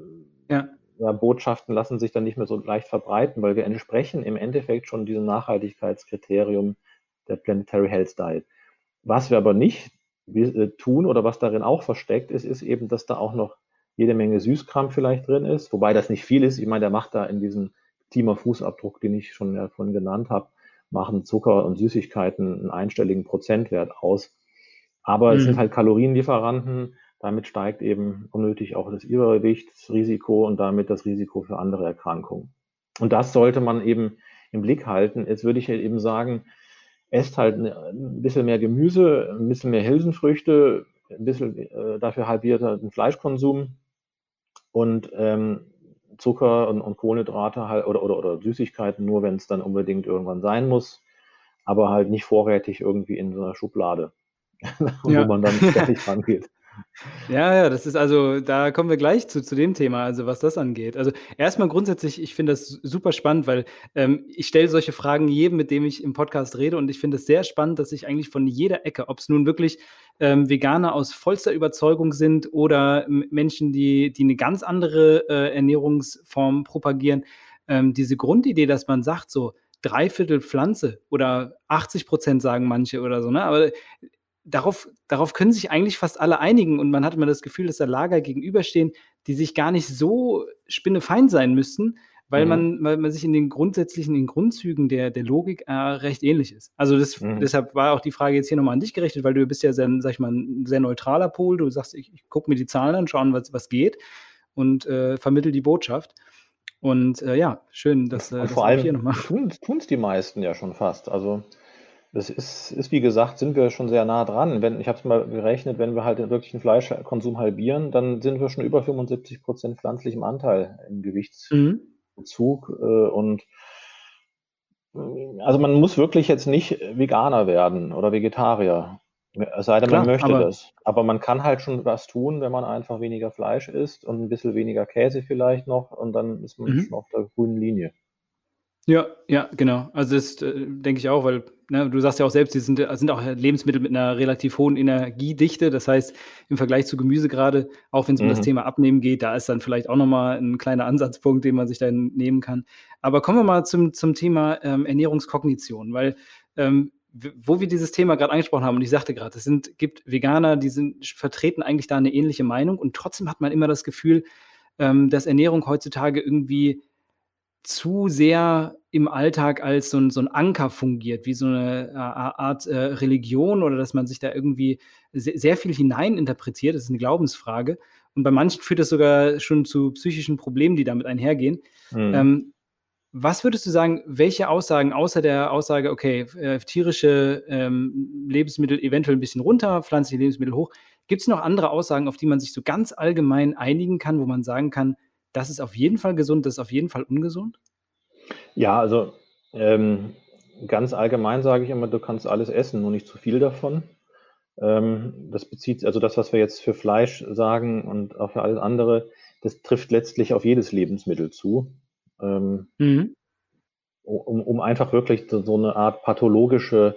ja. Ja, Botschaften lassen sich dann nicht mehr so leicht verbreiten, weil wir entsprechen im Endeffekt schon diesem Nachhaltigkeitskriterium der Planetary Health Diet. Was wir aber nicht äh, tun oder was darin auch versteckt ist, ist eben, dass da auch noch jede Menge Süßkram vielleicht drin ist, wobei das nicht viel ist. Ich meine, der macht da in diesem Klimafußabdruck, den ich schon ja vorhin genannt habe, machen Zucker und Süßigkeiten einen einstelligen Prozentwert aus. Aber mhm. es sind mhm. halt Kalorienlieferanten. Damit steigt eben unnötig auch das Übergewichtsrisiko und damit das Risiko für andere Erkrankungen. Und das sollte man eben im Blick halten. Jetzt würde ich halt eben sagen, esst halt ein bisschen mehr Gemüse, ein bisschen mehr Hülsenfrüchte, ein bisschen äh, dafür halbiert den Fleischkonsum und ähm, Zucker und, und, Kohlenhydrate halt oder, oder, oder Süßigkeiten nur, wenn es dann unbedingt irgendwann sein muss, aber halt nicht vorrätig irgendwie in so einer Schublade, ja. wo man dann ständig rangeht. Ja, ja, das ist also, da kommen wir gleich zu, zu dem Thema, also was das angeht. Also erstmal grundsätzlich, ich finde das super spannend, weil ähm, ich stelle solche Fragen jedem, mit dem ich im Podcast rede und ich finde es sehr spannend, dass ich eigentlich von jeder Ecke, ob es nun wirklich ähm, Veganer aus vollster Überzeugung sind oder Menschen, die, die eine ganz andere äh, Ernährungsform propagieren, ähm, diese Grundidee, dass man sagt, so Dreiviertel Pflanze oder 80 Prozent sagen manche oder so, ne? Aber darauf, darauf können sich eigentlich fast alle einigen und man hat immer das Gefühl, dass da Lager gegenüberstehen, die sich gar nicht so spinnefeind sein müssten, weil, mhm. man, weil man sich in den grundsätzlichen, in den Grundzügen der, der Logik äh, recht ähnlich ist. Also das, mhm. deshalb war auch die Frage jetzt hier nochmal an dich gerichtet, weil du bist ja sehr, sag ich mal, ein sehr neutraler Pol. Du sagst, ich, ich gucke mir die Zahlen an, schauen, was, was geht und äh, vermittel die Botschaft. Und äh, ja, schön, dass, äh, und vor allem hier nochmal. Tun es die meisten ja schon fast. Also Das ist, ist, wie gesagt, sind wir schon sehr nah dran. Wenn, ich habe es mal gerechnet, wenn wir halt den wirklichen Fleischkonsum halbieren, dann sind wir schon über 75 Prozent pflanzlichem Anteil im Gewichtsbezug. Mhm. Äh, und also man muss wirklich jetzt nicht Veganer werden oder Vegetarier. Es sei denn, Klar, man möchte aber, das. Aber man kann halt schon was tun, wenn man einfach weniger Fleisch isst und ein bisschen weniger Käse vielleicht noch und dann ist man mhm. schon auf der grünen Linie. Ja, ja, genau. Also das äh, denke ich auch, weil ne, du sagst ja auch selbst, die sind, sind auch Lebensmittel mit einer relativ hohen Energiedichte. Das heißt, im Vergleich zu Gemüse gerade, auch wenn es um das mhm. Thema Abnehmen geht, da ist dann vielleicht auch nochmal ein kleiner Ansatzpunkt, den man sich dann nehmen kann. Aber kommen wir mal zum, zum Thema ähm, Ernährungskognition, weil ähm, wo wir dieses Thema gerade angesprochen haben, und ich sagte gerade, es sind, gibt Veganer, die sind, vertreten eigentlich da eine ähnliche Meinung und trotzdem hat man immer das Gefühl, ähm, dass Ernährung heutzutage irgendwie zu sehr im Alltag als so ein, so ein Anker fungiert, wie so eine äh, Art äh, Religion oder dass man sich da irgendwie sehr, sehr viel hineininterpretiert. Das ist eine Glaubensfrage. Und bei manchen führt das sogar schon zu psychischen Problemen, die damit einhergehen. Mhm. Ähm, was würdest du sagen, welche Aussagen, außer der Aussage, okay, äh, tierische ähm, Lebensmittel eventuell ein bisschen runter, pflanzliche Lebensmittel hoch, gibt es noch andere Aussagen, auf die man sich so ganz allgemein einigen kann, wo man sagen kann, das ist auf jeden Fall gesund, das ist auf jeden Fall ungesund? Ja, also ähm, ganz allgemein sage ich immer, du kannst alles essen, nur nicht zu viel davon. Ähm, das bezieht, also das, was wir jetzt für Fleisch sagen und auch für alles andere, das trifft letztlich auf jedes Lebensmittel zu. Ähm, mhm. um, um einfach wirklich so eine Art pathologisches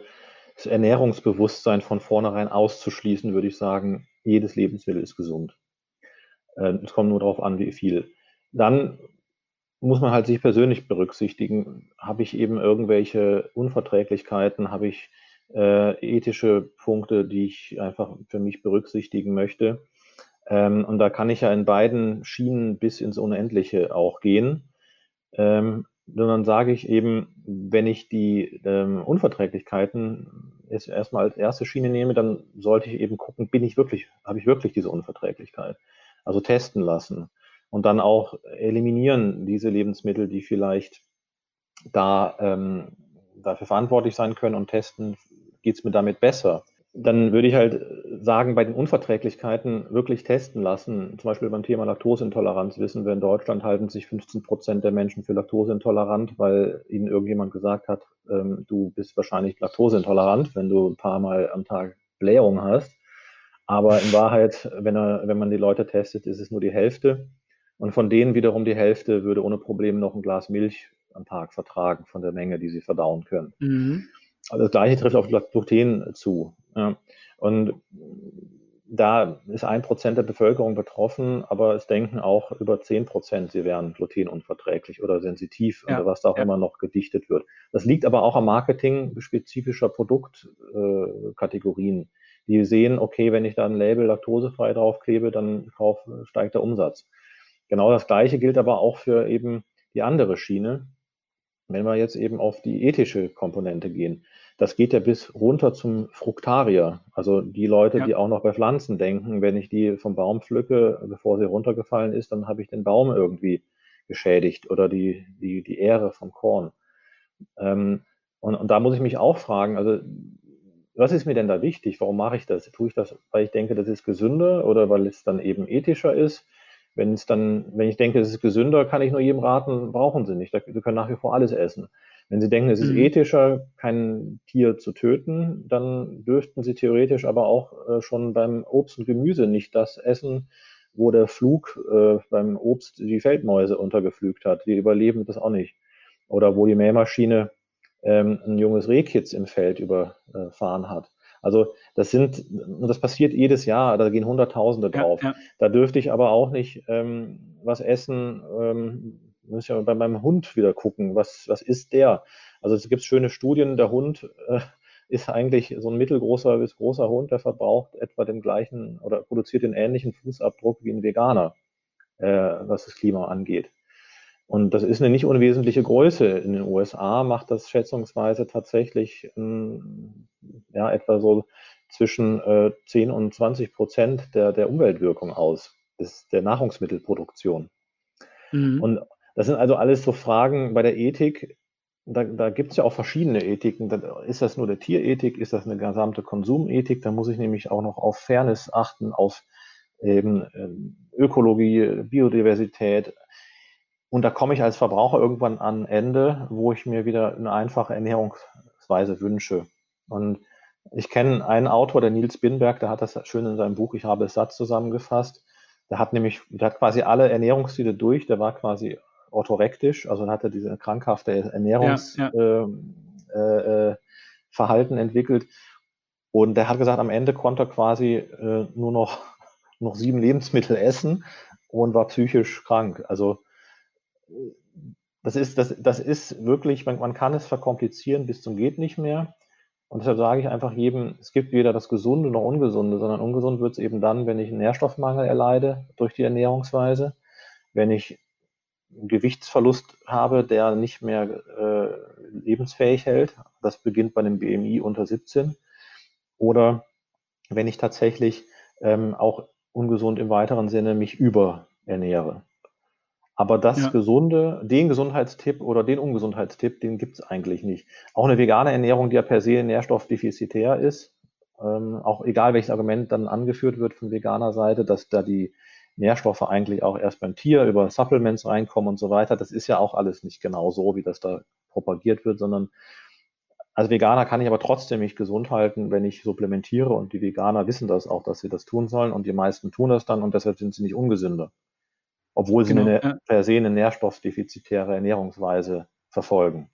Ernährungsbewusstsein von vornherein auszuschließen, würde ich sagen, jedes Lebensmittel ist gesund. Äh, es kommt nur darauf an, wie viel. Dann muss man halt sich persönlich berücksichtigen. Habe ich eben irgendwelche Unverträglichkeiten? Habe ich äh, ethische Punkte, die ich einfach für mich berücksichtigen möchte? Ähm, und da kann ich ja in beiden Schienen bis ins Unendliche auch gehen. Ähm, sondern sage ich eben, wenn ich die ähm, Unverträglichkeiten jetzt erstmal als erste Schiene nehme, dann sollte ich eben gucken, bin ich wirklich, habe ich wirklich diese Unverträglichkeit? Also testen lassen und dann auch eliminieren diese Lebensmittel, die vielleicht da ähm, dafür verantwortlich sein können und testen, geht es mir damit besser. Dann würde ich halt sagen, bei den Unverträglichkeiten wirklich testen lassen. Zum Beispiel beim Thema Laktoseintoleranz wissen wir in Deutschland halten sich 15 Prozent der Menschen für laktoseintolerant, weil ihnen irgendjemand gesagt hat, ähm, du bist wahrscheinlich laktoseintolerant, wenn du ein paar Mal am Tag Blähung hast. Aber in Wahrheit, wenn, er, wenn man die Leute testet, ist es nur die Hälfte. Und von denen wiederum die Hälfte würde ohne Probleme noch ein Glas Milch am Tag vertragen, von der Menge, die sie verdauen können. Mhm. Also das gleiche trifft auf Gluten zu. Ja. Und da ist ein Prozent der Bevölkerung betroffen, aber es denken auch über zehn Prozent, sie wären glutenunverträglich oder sensitiv ja, oder was da auch ja. immer noch gedichtet wird. Das liegt aber auch am Marketing spezifischer Produktkategorien. Äh, die sehen, okay, wenn ich da ein Label laktosefrei draufklebe, dann steigt der Umsatz. Genau das Gleiche gilt aber auch für eben die andere Schiene. Wenn wir jetzt eben auf die ethische Komponente gehen, das geht ja bis runter zum Fruktarier, also die Leute, ja. die auch noch bei Pflanzen denken, wenn ich die vom Baum pflücke, bevor sie runtergefallen ist, dann habe ich den Baum irgendwie geschädigt oder die, die, die Ähre vom Korn. Ähm, und, und da muss ich mich auch fragen, also was ist mir denn da wichtig? Warum mache ich das? Tue ich das, weil ich denke, das ist gesünder oder weil es dann eben ethischer ist? Wenn es dann, wenn ich denke, es ist gesünder, kann ich nur jedem raten, brauchen Sie nicht. Sie können nach wie vor alles essen. Wenn Sie denken, es ist mhm. ethischer, kein Tier zu töten, dann dürften Sie theoretisch aber auch äh, schon beim Obst und Gemüse nicht das essen, wo der Flug äh, beim Obst die Feldmäuse untergeflügt hat. Die überleben das auch nicht. Oder wo die Mähmaschine ähm, ein junges Rehkitz im Feld überfahren hat. Also das sind, das passiert jedes Jahr, da gehen Hunderttausende drauf. Ja, ja. Da dürfte ich aber auch nicht ähm, was essen, ähm, muss ja bei meinem Hund wieder gucken, was, was ist der? Also es gibt schöne Studien, der Hund äh, ist eigentlich so ein mittelgroßer bis großer Hund, der verbraucht etwa den gleichen oder produziert den ähnlichen Fußabdruck wie ein Veganer, äh, was das Klima angeht. Und das ist eine nicht unwesentliche Größe. In den USA macht das schätzungsweise tatsächlich ähm, ja, etwa so zwischen äh, 10 und 20 Prozent der, der Umweltwirkung aus, des, der Nahrungsmittelproduktion. Mhm. Und das sind also alles so Fragen bei der Ethik. da, da gibt es ja auch verschiedene Ethiken. ist das nur der Tierethik? Ist das eine gesamte Konsumethik? Da muss ich nämlich auch noch auf Fairness achten, auf eben ähm, Ökologie, Biodiversität. Und da komme ich als Verbraucher irgendwann an Ende, wo ich mir wieder eine einfache Ernährungsweise wünsche. Und ich kenne einen Autor, der Nils Binberg, der hat das schön in seinem Buch Ich habe es satt zusammengefasst. Der hat nämlich, der hat quasi alle Ernährungsstile durch, der war quasi orthorektisch, also hat er diese krankhafte Ernährungsverhalten ja, ja. äh, äh, entwickelt. Und der hat gesagt, am Ende konnte er quasi äh, nur noch, noch sieben Lebensmittel essen und war psychisch krank. Also das ist, das, das ist wirklich, man, man kann es verkomplizieren bis zum geht nicht mehr. Und deshalb sage ich einfach jedem, es gibt weder das Gesunde noch Ungesunde, sondern ungesund wird es eben dann, wenn ich einen Nährstoffmangel erleide durch die Ernährungsweise, wenn ich Gewichtsverlust habe, der nicht mehr äh, lebensfähig hält. Das beginnt bei einem BMI unter 17. Oder wenn ich tatsächlich ähm, auch ungesund im weiteren Sinne mich überernähre. Aber das ja. Gesunde, den Gesundheitstipp oder den Ungesundheitstipp, den gibt es eigentlich nicht. Auch eine vegane Ernährung, die ja per se nährstoffdefizitär ist, ähm, auch egal welches Argument dann angeführt wird von veganer Seite, dass da die Nährstoffe eigentlich auch erst beim Tier über Supplements reinkommen und so weiter. Das ist ja auch alles nicht genau so, wie das da propagiert wird, sondern als Veganer kann ich aber trotzdem mich gesund halten, wenn ich supplementiere und die Veganer wissen das auch, dass sie das tun sollen und die meisten tun das dann und deshalb sind sie nicht ungesünder, obwohl sie genau, eine ja. per se eine nährstoffdefizitäre Ernährungsweise verfolgen.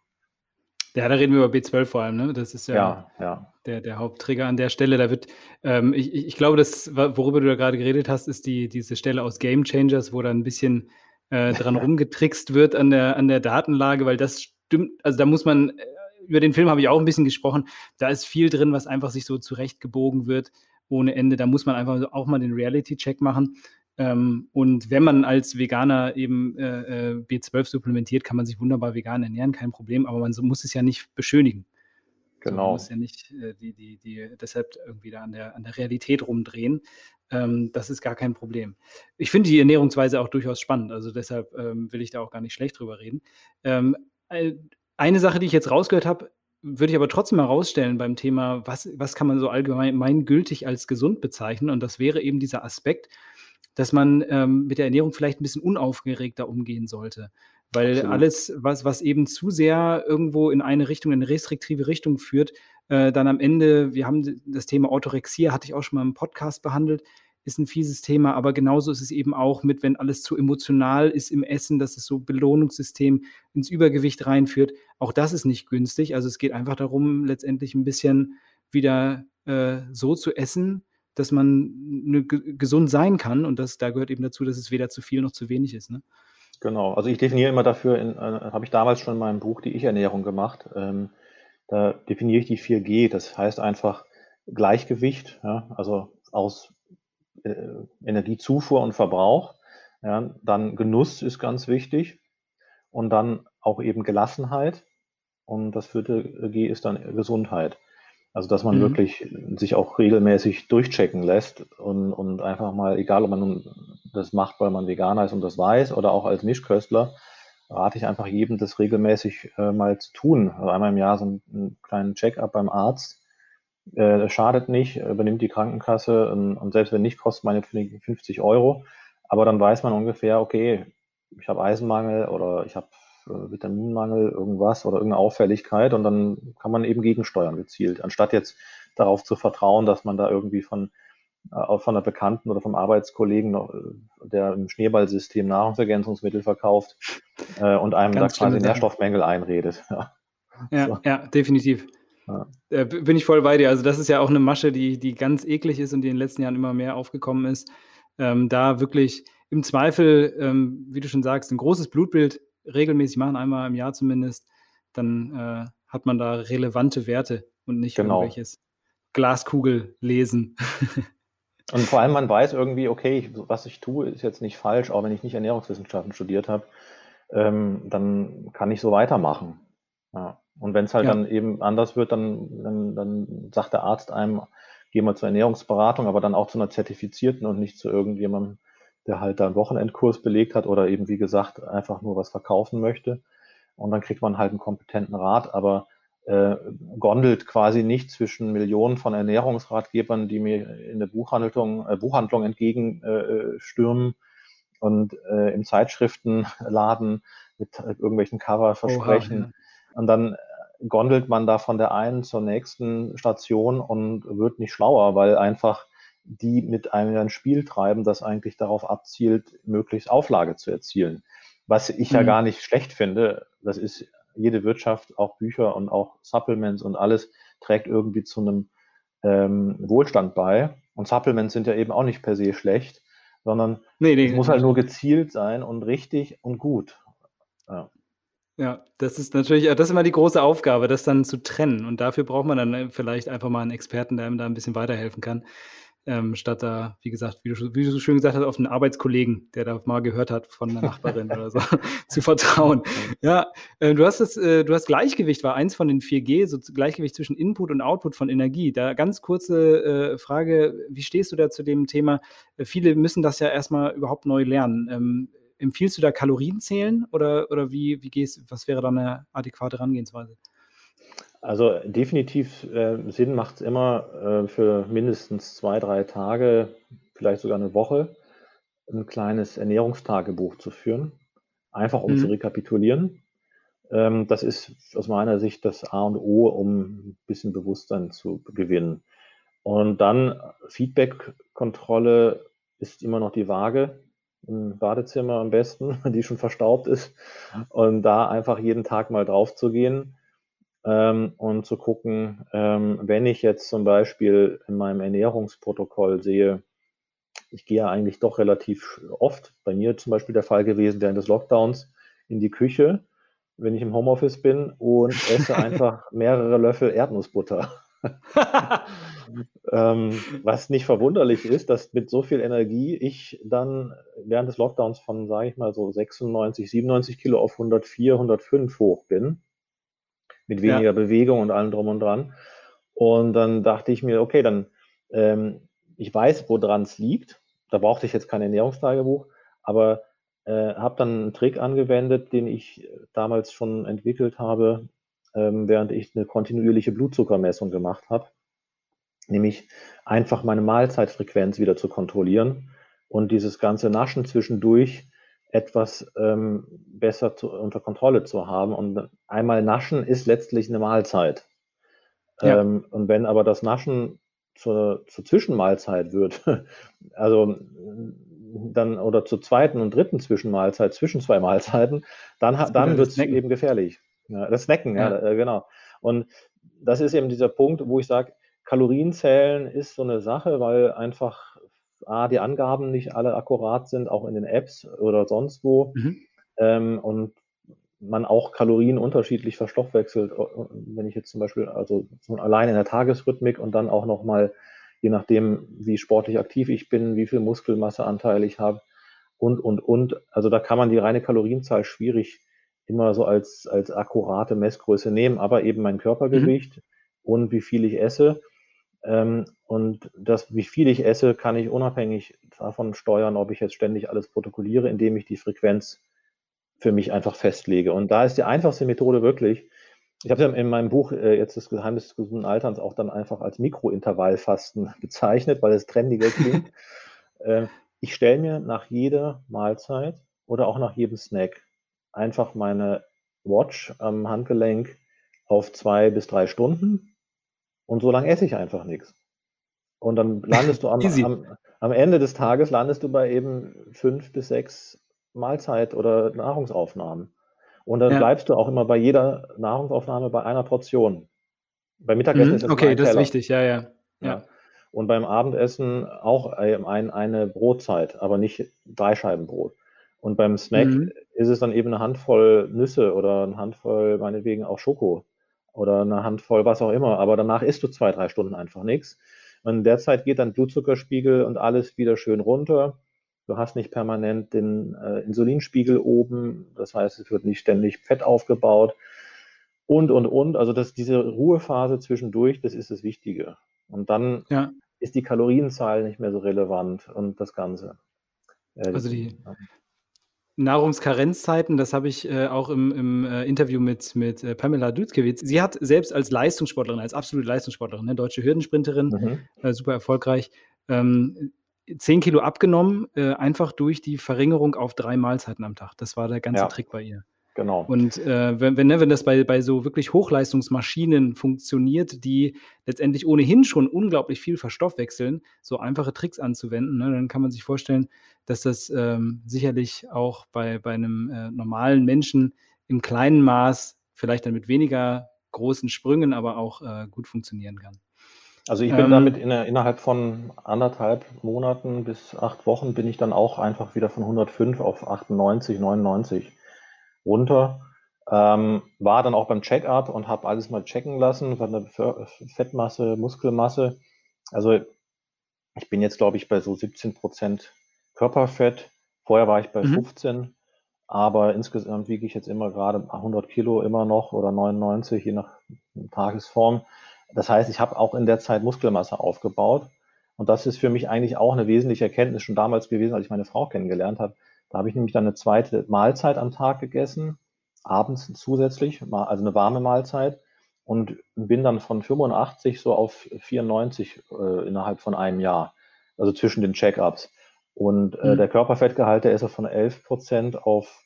Ja, da reden wir über B12 vor allem, ne? Das ist ja, ja, ja. Der, der Hauptträger an der Stelle. Da wird, ähm, ich, ich glaube, das, worüber du da gerade geredet hast, ist die, diese Stelle aus Game Changers, wo da ein bisschen äh, dran rumgetrickst wird an der, an der Datenlage, weil das stimmt, also da muss man, äh, über den Film habe ich auch ein bisschen gesprochen, da ist viel drin, was einfach sich so zurechtgebogen wird ohne Ende. Da muss man einfach auch mal den Reality-Check machen. Ähm, und wenn man als Veganer eben äh, äh B12 supplementiert, kann man sich wunderbar vegan ernähren, kein Problem, aber man so, muss es ja nicht beschönigen. Genau. So, man muss ja nicht äh, die, die, die, deshalb irgendwie da an der, an der Realität rumdrehen. Ähm, das ist gar kein Problem. Ich finde die Ernährungsweise auch durchaus spannend, also deshalb ähm, will ich da auch gar nicht schlecht drüber reden. Ähm, äh, eine Sache, die ich jetzt rausgehört habe, würde ich aber trotzdem herausstellen beim Thema, was, was kann man so allgemein gültig als gesund bezeichnen? Und das wäre eben dieser Aspekt, dass man ähm, mit der Ernährung vielleicht ein bisschen unaufgeregter umgehen sollte. Weil Absolut. alles, was, was eben zu sehr irgendwo in eine Richtung, in eine restriktive Richtung führt, äh, dann am Ende, wir haben das Thema Orthorexie, hatte ich auch schon mal im Podcast behandelt, ist ein fieses Thema, aber genauso ist es eben auch mit, wenn alles zu emotional ist im Essen, dass es so Belohnungssystem ins Übergewicht reinführt. Auch das ist nicht günstig. Also es geht einfach darum, letztendlich ein bisschen wieder äh, so zu essen, dass man gesund sein kann und das, da gehört eben dazu, dass es weder zu viel noch zu wenig ist. Ne? Genau, also ich definiere immer dafür, äh, habe ich damals schon in meinem Buch die Ich-Ernährung gemacht. Ähm, da definiere ich die 4G, das heißt einfach Gleichgewicht, ja, also aus äh, Energiezufuhr und Verbrauch. Ja, dann Genuss ist ganz wichtig und dann auch eben Gelassenheit. Und das vierte G ist dann Gesundheit. Also, dass man mhm. wirklich sich auch regelmäßig durchchecken lässt und, und einfach mal, egal ob man nun das macht, weil man Veganer ist und das weiß oder auch als Mischköstler, rate ich einfach jedem, das regelmäßig äh, mal zu tun. Also einmal im Jahr so einen, einen kleinen Check-up beim Arzt. Äh, das schadet nicht, übernimmt die Krankenkasse und, und selbst wenn nicht, kostet meine 50 Euro. Aber dann weiß man ungefähr, okay, ich habe Eisenmangel oder ich habe Vitaminmangel, irgendwas oder irgendeine Auffälligkeit und dann kann man eben gegensteuern gezielt, anstatt jetzt darauf zu vertrauen, dass man da irgendwie von, äh, von einer Bekannten oder vom Arbeitskollegen, noch, äh, der im Schneeballsystem Nahrungsergänzungsmittel verkauft äh, und einem Ganz da quasi Nährstoffmängel einredet. Ja, ja, so. ja definitiv. Ja. Äh, bin ich voll bei dir. Also das ist ja auch eine Masche, die, die ganz eklig ist und die in den letzten Jahren immer mehr aufgekommen ist. Ähm, da wirklich im Zweifel, ähm, wie du schon sagst, ein großes Blutbild regelmäßig machen, einmal im Jahr zumindest, dann äh, hat man da relevante Werte und nicht genau. irgendwelches Glaskugel lesen. und vor allem man weiß irgendwie, okay, ich, was ich tue, ist jetzt nicht falsch, auch wenn ich nicht Ernährungswissenschaften studiert habe, ähm, dann kann ich so weitermachen. Ja. Und wenn es halt ja. dann eben anders wird, dann, dann, dann sagt der Arzt einem, geh mal zur Ernährungsberatung, aber dann auch zu einer zertifizierten und nicht zu irgendjemandem, der halt da einen Wochenendkurs belegt hat oder eben, wie gesagt, einfach nur was verkaufen möchte. und dann kriegt man halt einen kompetenten Rat, aber äh, gondelt quasi nicht zwischen Millionen von Ernährungsratgebern, die mir in der Buchhandlung, äh, Buchhandlung entgegenstürmen äh, und äh, im Zeitschriftenladen mit irgendwelchen Cover versprechen. Oha, ja. Und dann gondelt man da von der einen zur nächsten Station und wird nicht schlauer, weil einfach die mit einem ein Spiel treiben, das eigentlich darauf abzielt, möglichst Auflage zu erzielen. Was ich mhm. ja gar nicht schlecht finde, das ist jede Wirtschaft, auch Bücher und auch Supplements und alles trägt irgendwie zu einem ähm, Wohlstand bei. Und Supplements sind ja eben auch nicht per se schlecht, sondern nee, nee, es muss halt nur gezielt sein und richtig und gut. Ja. Ja, das ist natürlich das ist immer die große Aufgabe, das dann zu trennen. Und dafür braucht man dann äh, vielleicht einfach mal einen Experten, der einem da ein bisschen weiterhelfen kann ähm, statt da, wie gesagt, wie du, wie du so schön gesagt hast, auf einen Arbeitskollegen, der da mal gehört hat von einer Nachbarin oder so, zu vertrauen. Ja, äh, du hast das, äh, du hast Gleichgewicht, war eins von den 4G, so Gleichgewicht zwischen Input und Output von Energie. Da ganz kurze äh, Frage, wie stehst du da zu dem Thema? Äh, viele müssen das ja erstmal überhaupt neu lernen. Ähm, empfiehlst du da Kalorien zählen oder, oder wie, wie gehst, was wäre da eine adäquate Herangehensweise? Also definitiv äh, Sinn macht es immer äh, für mindestens zwei, drei Tage, vielleicht sogar eine Woche, ein kleines Ernährungstagebuch zu führen, einfach um mhm. zu rekapitulieren. Ähm, das ist aus meiner Sicht das A und O, um ein bisschen Bewusstsein zu gewinnen. Und dann Feedback-Kontrolle ist immer noch die Waage im Badezimmer am besten, die schon verstaubt ist. Und da einfach jeden Tag mal drauf zu gehen und zu gucken, ähm, wenn ich jetzt zum Beispiel in meinem Ernährungsprotokoll sehe, ich gehe ja eigentlich doch relativ oft, bei mir zum Beispiel der Fall gewesen während des Lockdowns, in die Küche, wenn ich im Homeoffice bin und esse einfach mehrere Löffel Erdnussbutter. ähm, was nicht verwunderlich ist, dass mit so viel Energie ich dann während des Lockdowns von, sage ich mal, so 96, 97 Kilo auf 104, 105 hoch bin mit weniger ja. Bewegung und allem drum und dran. Und dann dachte ich mir, okay, dann, ähm, ich weiß, woran es liegt. Da brauchte ich jetzt kein Ernährungstagebuch, aber äh, habe dann einen Trick angewendet, den ich damals schon entwickelt habe, ähm, während ich eine kontinuierliche Blutzuckermessung gemacht habe. Nämlich einfach meine Mahlzeitfrequenz wieder zu kontrollieren und dieses ganze Naschen zwischendurch etwas ähm, besser zu, unter Kontrolle zu haben. Und einmal naschen ist letztlich eine Mahlzeit. Ja. Ähm, und wenn aber das Naschen zur, zur Zwischenmahlzeit wird, also dann oder zur zweiten und dritten Zwischenmahlzeit, zwischen zwei Mahlzeiten, dann, dann wird es eben gefährlich. Ja, das Snacken, ja. ja, äh, genau. Und das ist eben dieser Punkt, wo ich sage, Kalorienzählen ist so eine Sache, weil einfach A, die Angaben nicht alle akkurat sind, auch in den Apps oder sonst wo. Mhm. Ähm, und man auch Kalorien unterschiedlich verstoffwechselt. Wenn ich jetzt zum Beispiel, also allein in der Tagesrhythmik und dann auch nochmal, je nachdem, wie sportlich aktiv ich bin, wie viel Muskelmasseanteil ich habe und, und, und. Also da kann man die reine Kalorienzahl schwierig immer so als, als akkurate Messgröße nehmen, aber eben mein Körpergewicht mhm. und wie viel ich esse. Ähm, und das, wie viel ich esse, kann ich unabhängig davon steuern, ob ich jetzt ständig alles protokolliere, indem ich die Frequenz für mich einfach festlege. Und da ist die einfachste Methode wirklich, ich habe ja in meinem Buch äh, jetzt das Geheimnis des gesunden Alterns auch dann einfach als Mikrointervallfasten bezeichnet, weil es trendiger klingt. äh, ich stelle mir nach jeder Mahlzeit oder auch nach jedem Snack einfach meine Watch am Handgelenk auf zwei bis drei Stunden und so lange esse ich einfach nichts. Und dann landest du am, am, am, Ende des Tages landest du bei eben fünf bis sechs Mahlzeit- oder Nahrungsaufnahmen. Und dann ja. bleibst du auch immer bei jeder Nahrungsaufnahme bei einer Portion. Beim Mittagessen mhm, ist es Okay, das Teller. ist wichtig, ja, ja, ja, ja. Und beim Abendessen auch ein, eine Brotzeit, aber nicht drei Scheiben Brot. Und beim Snack mhm. ist es dann eben eine Handvoll Nüsse oder eine Handvoll, meinetwegen auch Schoko oder eine Handvoll, was auch immer. Aber danach isst du zwei, drei Stunden einfach nichts. Und in der Zeit geht dann Blutzuckerspiegel und alles wieder schön runter. Du hast nicht permanent den äh, Insulinspiegel oben. Das heißt, es wird nicht ständig Fett aufgebaut. Und, und, und. Also das, diese Ruhephase zwischendurch, das ist das Wichtige. Und dann ja. ist die Kalorienzahl nicht mehr so relevant und das Ganze. Äh, also die, Nahrungskarenzzeiten, das habe ich äh, auch im, im äh, Interview mit, mit äh, Pamela Dudkiewicz. Sie hat selbst als Leistungssportlerin, als absolute Leistungssportlerin, ne, deutsche Hürdensprinterin, mhm. Äh, super erfolgreich, ähm, 10 Kilo abgenommen, äh, einfach durch die Verringerung auf drei Mahlzeiten am Tag. Das war der ganze ja. Trick bei ihr. Genau. Und äh, wenn, wenn, ne, wenn das bei, bei so wirklich Hochleistungsmaschinen funktioniert, die letztendlich ohnehin schon unglaublich viel verstoffwechseln, so einfache Tricks anzuwenden, ne, dann kann man sich vorstellen, dass das ähm, sicherlich auch bei, bei einem äh, normalen Menschen im kleinen Maß, vielleicht dann mit weniger großen Sprüngen, aber auch äh, gut funktionieren kann. Also ich bin ähm, damit in, innerhalb von anderthalb Monaten bis acht Wochen bin ich dann auch einfach wieder von 105 auf 98, 99 runter. Ähm, war dann auch beim Check-up und habe alles mal checken lassen, von der Fettmasse, Muskelmasse. Also ich bin jetzt, glaube ich, bei so 17 Prozent Körperfett. Vorher war ich bei mhm. 15, aber insgesamt wiege ich jetzt immer gerade 100 Kilo immer noch oder 99, je nach Tagesform. Das heißt, ich habe auch in der Zeit Muskelmasse aufgebaut. Und das ist für mich eigentlich auch eine wesentliche Erkenntnis schon damals gewesen, als ich meine Frau kennengelernt habe. Da habe ich nämlich dann eine zweite Mahlzeit am Tag gegessen, abends zusätzlich, also eine warme Mahlzeit und bin dann von 85 so auf 94 äh, innerhalb von einem Jahr, also zwischen den Check-ups. Und äh, mhm. der Körperfettgehalt, der ist von 11 Prozent auf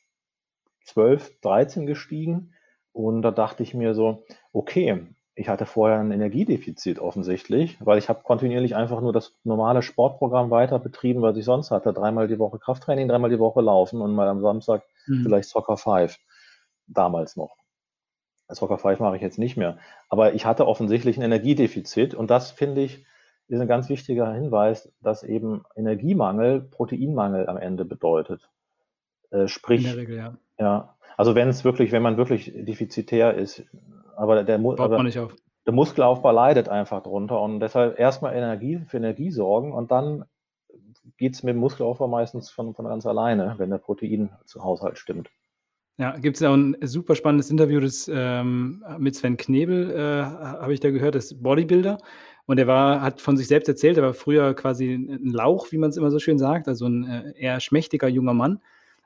12, 13 gestiegen. Und da dachte ich mir so, okay, ich hatte vorher ein Energiedefizit offensichtlich, weil ich habe kontinuierlich einfach nur das normale Sportprogramm weiter betrieben, was ich sonst hatte. Dreimal die Woche Krafttraining, dreimal die Woche laufen und mal am Samstag mhm. vielleicht Soccer 5. Damals noch. Soccer 5 mache ich jetzt nicht mehr. Aber ich hatte offensichtlich ein Energiedefizit und das finde ich ist ein ganz wichtiger Hinweis, dass eben Energiemangel Proteinmangel am Ende bedeutet. Äh, sprich, In der Regel, ja. ja also wenn es wirklich, wenn man wirklich defizitär ist, aber der, Baut aber auf. der Muskelaufbau leidet einfach drunter und deshalb erstmal Energie für Energie sorgen und dann geht es mit dem Muskelaufbau meistens von, von ganz alleine, wenn der Protein zu Haushalt stimmt. Ja, gibt es ja auch ein super spannendes Interview das, ähm, mit Sven Knebel, äh, habe ich da gehört, das Bodybuilder. Und er war, hat von sich selbst erzählt, er war früher quasi ein Lauch, wie man es immer so schön sagt, also ein äh, eher schmächtiger junger Mann.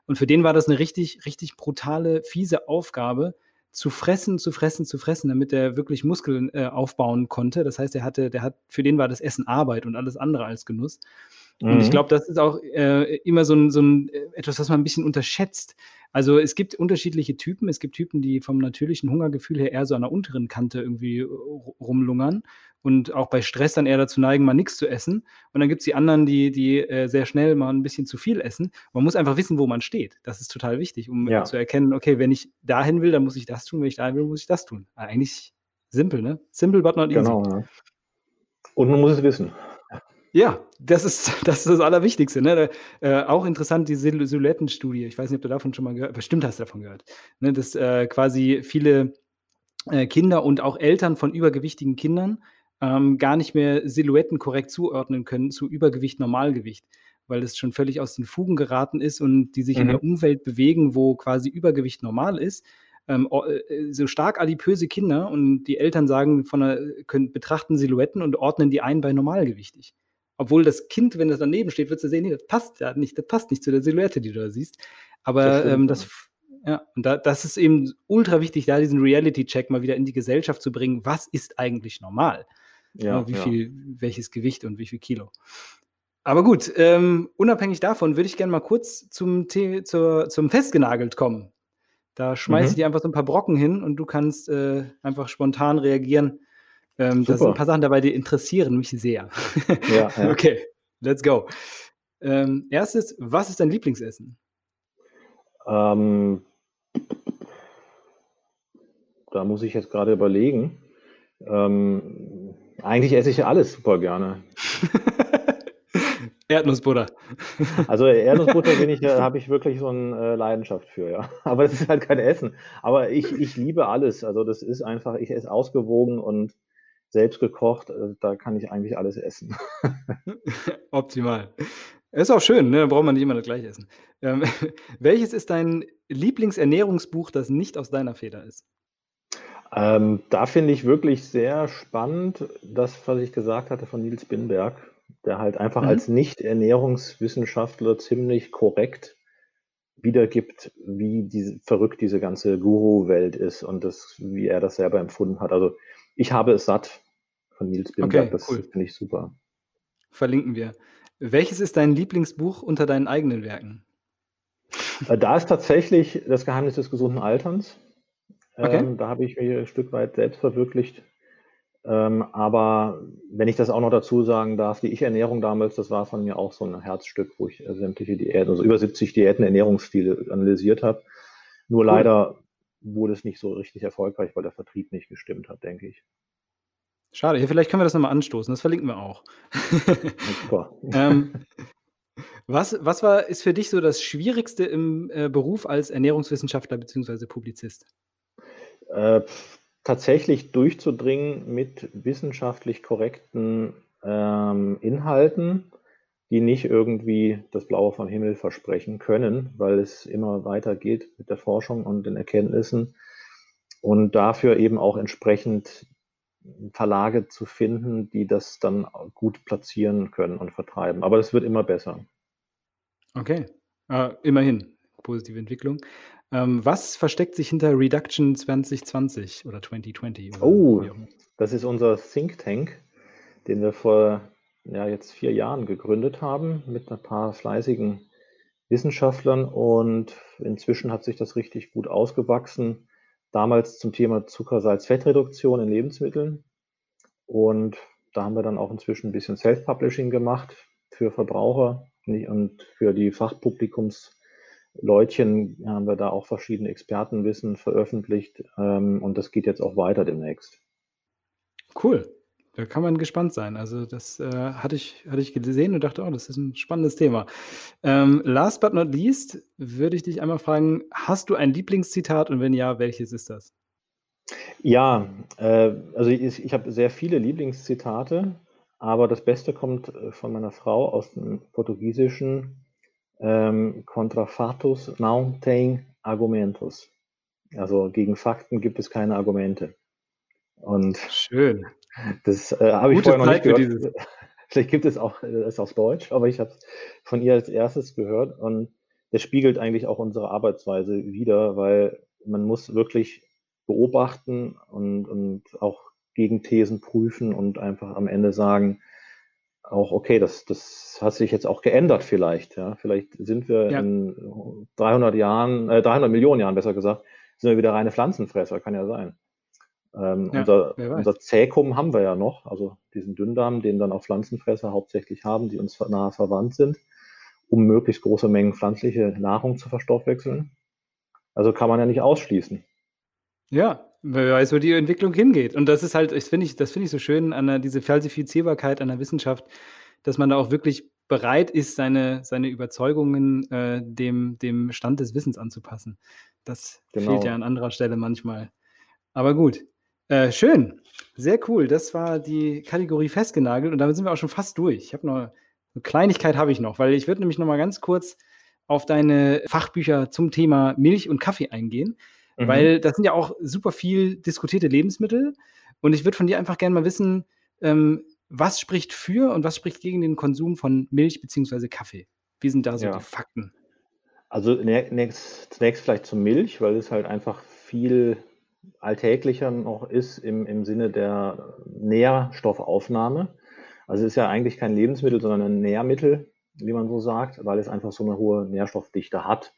Und für den war das eine richtig, richtig brutale, fiese Aufgabe, zu fressen, zu fressen, zu fressen, damit er wirklich Muskeln äh, aufbauen konnte. Das heißt, er hatte, der hat, für den war das Essen Arbeit und alles andere als Genuss. Mhm. Und ich mhm. glaube, das ist auch äh, immer so ein, so ein äh, etwas, was man ein bisschen unterschätzt. Also es gibt unterschiedliche Typen. Es gibt Typen, die vom natürlichen Hungergefühl her eher so an der unteren Kante irgendwie äh, rumlungern und auch bei Stress dann eher dazu neigen, mal nichts zu essen. Und dann gibt es die anderen, die, die äh, sehr schnell mal ein bisschen zu viel essen. Man muss einfach wissen, wo man steht. Das ist total wichtig, um ja. zu erkennen, okay, wenn ich dahin will, dann muss ich das tun, wenn ich dahin will, muss ich das tun. Eigentlich simpel, ne? Simple but not easy. Genau, ja. Und man muss es wissen. Ja, das ist das, ist das Allerwichtigste. Ne? Äh, auch interessant, die Silhouettenstudie. Ich weiß nicht, ob du davon schon mal gehört hast. Bestimmt hast du davon gehört. Ne? Dass äh, quasi viele äh, Kinder und auch Eltern von übergewichtigen Kindern ähm, gar nicht mehr Silhouetten korrekt zuordnen können zu Übergewicht, Normalgewicht, weil es schon völlig aus den Fugen geraten ist und die sich mhm. in der mhm. Umwelt bewegen, wo quasi Übergewicht normal ist. Ähm, äh, so stark adipöse Kinder und die Eltern sagen, von einer, können, betrachten Silhouetten und ordnen die ein bei normalgewichtig. Obwohl das Kind, wenn das daneben steht, wird du sehen, nee, das passt ja nicht, das passt nicht zu der Silhouette, die du da siehst. Aber das, ähm, das ja, und da, das ist eben ultra wichtig, da diesen Reality-Check mal wieder in die Gesellschaft zu bringen. Was ist eigentlich normal? Ja, ne, wie ja. viel, welches Gewicht und wie viel Kilo. Aber gut, ähm, unabhängig davon würde ich gerne mal kurz zum, zur, zum Festgenagelt kommen. Da schmeiße mhm. ich dir einfach so ein paar Brocken hin und du kannst äh, einfach spontan reagieren. Ähm, da sind ein paar Sachen dabei, die interessieren mich sehr. Ja, ja. okay, let's go. Ähm, erstes, was ist dein Lieblingsessen? Ähm, da muss ich jetzt gerade überlegen. Ähm, eigentlich esse ich ja alles super gerne. Erdnussbutter. Also Erdnussbutter bin ich, äh, habe ich wirklich so eine äh, Leidenschaft für, ja. Aber es ist halt kein Essen. Aber ich, ich liebe alles. Also das ist einfach, ich esse ausgewogen und selbst gekocht. Äh, da kann ich eigentlich alles essen. Optimal. Ist auch schön, ne? da braucht man nicht immer das gleiche essen. Ähm, welches ist dein Lieblingsernährungsbuch, das nicht aus deiner Feder ist? Ähm, da finde ich wirklich sehr spannend das, was ich gesagt hatte von Nils Binberg, der halt einfach Mhm. als Nicht-Ernährungswissenschaftler ziemlich korrekt wiedergibt, wie diese, verrückt diese ganze Guru-Welt ist und das, wie er das selber empfunden hat. Also ich habe es satt von Nils Bimberg, Okay, das cool. finde ich super. Verlinken wir. Welches ist dein Lieblingsbuch unter deinen eigenen Werken? Äh, Da ist tatsächlich das Geheimnis des gesunden Alterns. Okay. Ähm, da habe ich mich ein Stück weit selbst verwirklicht. Ähm, aber wenn ich das auch noch dazu sagen darf, die Ich-Ernährung damals, das war von mir auch so ein Herzstück, wo ich äh, sämtliche Diäten, also über 70 Diäten, Ernährungsstile analysiert habe. Nur Cool. leider wurde es nicht so richtig erfolgreich, weil der Vertrieb nicht gestimmt hat, denke ich. Schade. Ja, vielleicht können wir das nochmal anstoßen. Das verlinken wir auch. Super. ähm, was, was war, ist für dich so das Schwierigste im äh, Beruf als Ernährungswissenschaftler bzw. Publizist? Äh, tatsächlich durchzudringen mit wissenschaftlich korrekten ähm, Inhalten, die nicht irgendwie das Blaue vom Himmel versprechen können, weil es immer weiter geht mit der Forschung und den Erkenntnissen und dafür eben auch entsprechend Verlage zu finden, die das dann gut platzieren können und vertreiben. Aber das wird immer besser. Okay. Äh, immerhin. Positive Entwicklung. Ähm, was versteckt sich hinter Reduction 2020 oder 2020? Oder Oh, das ist unser Think Tank, den wir vor ja, jetzt vier Jahren gegründet haben mit ein paar fleißigen Wissenschaftlern und inzwischen hat sich das richtig gut ausgewachsen. Damals zum Thema Zucker-Salz-Fett-Reduktion in Lebensmitteln und da haben wir dann auch inzwischen ein bisschen Self-Publishing gemacht für Verbraucher und für die Fachpublikumsleutchen haben wir da auch verschiedene Expertenwissen veröffentlicht ähm, und das geht jetzt auch weiter demnächst. Cool. Da kann man gespannt sein. Also das äh, hatte, ich, hatte ich gesehen und dachte, oh, das ist ein spannendes Thema. Ähm, last but not least würde ich dich einmal fragen, hast du ein Lieblingszitat und wenn ja, welches ist das? Ja, äh, also ich, ich habe sehr viele Lieblingszitate, aber das Beste kommt äh, von meiner Frau aus dem Portugiesischen. Ähm, contra fatos não tem argumentos. Also gegen Fakten gibt es keine Argumente. Und Schön. das äh, habe ich vorher noch nicht gehört. dieses. Vielleicht gibt es auch äh, es auf Deutsch, aber ich habe es von ihr als erstes gehört und das spiegelt eigentlich auch unsere Arbeitsweise wider, weil man muss wirklich beobachten und, und auch Gegenthesen prüfen und einfach am Ende sagen, auch okay, das, das hat sich jetzt auch geändert vielleicht. Ja, vielleicht sind wir Ja. in 300 Jahren, äh, 300 Millionen Jahren besser gesagt, sind wir wieder reine Pflanzenfresser, kann ja sein. Ähm, Ja, unser, unser Zäkum haben wir ja noch, also diesen Dünndarm, den dann auch Pflanzenfresser hauptsächlich haben, die uns nahe verwandt sind, um möglichst große Mengen pflanzliche Nahrung zu verstoffwechseln. Also kann man ja nicht ausschließen. Ja, wer weiß, wo die Entwicklung hingeht. Und das ist halt, ich finde ich, das finde ich so schön an der, diese Falsifizierbarkeit an der Wissenschaft, dass man da auch wirklich bereit ist, seine, seine Überzeugungen äh, dem, dem Stand des Wissens anzupassen. Das Genau. fehlt ja an anderer Stelle manchmal. Aber gut. Äh, schön. Sehr cool. Das war die Kategorie festgenagelt und damit sind wir auch schon fast durch. Ich habe noch eine Kleinigkeit habe ich noch, weil ich würde nämlich noch mal ganz kurz auf deine Fachbücher zum Thema Milch und Kaffee eingehen. Mhm. Weil das sind ja auch super viel diskutierte Lebensmittel. Und ich würde von dir einfach gerne mal wissen, ähm, was spricht für und was spricht gegen den Konsum von Milch bzw. Kaffee? Wie sind da so Ja. die Fakten? Also nächst, zunächst vielleicht zur Milch, weil es halt einfach viel alltäglicher noch ist im, im Sinne der Nährstoffaufnahme. Also es ist ja eigentlich kein Lebensmittel, sondern ein Nährmittel, wie man so sagt, weil es einfach so eine hohe Nährstoffdichte hat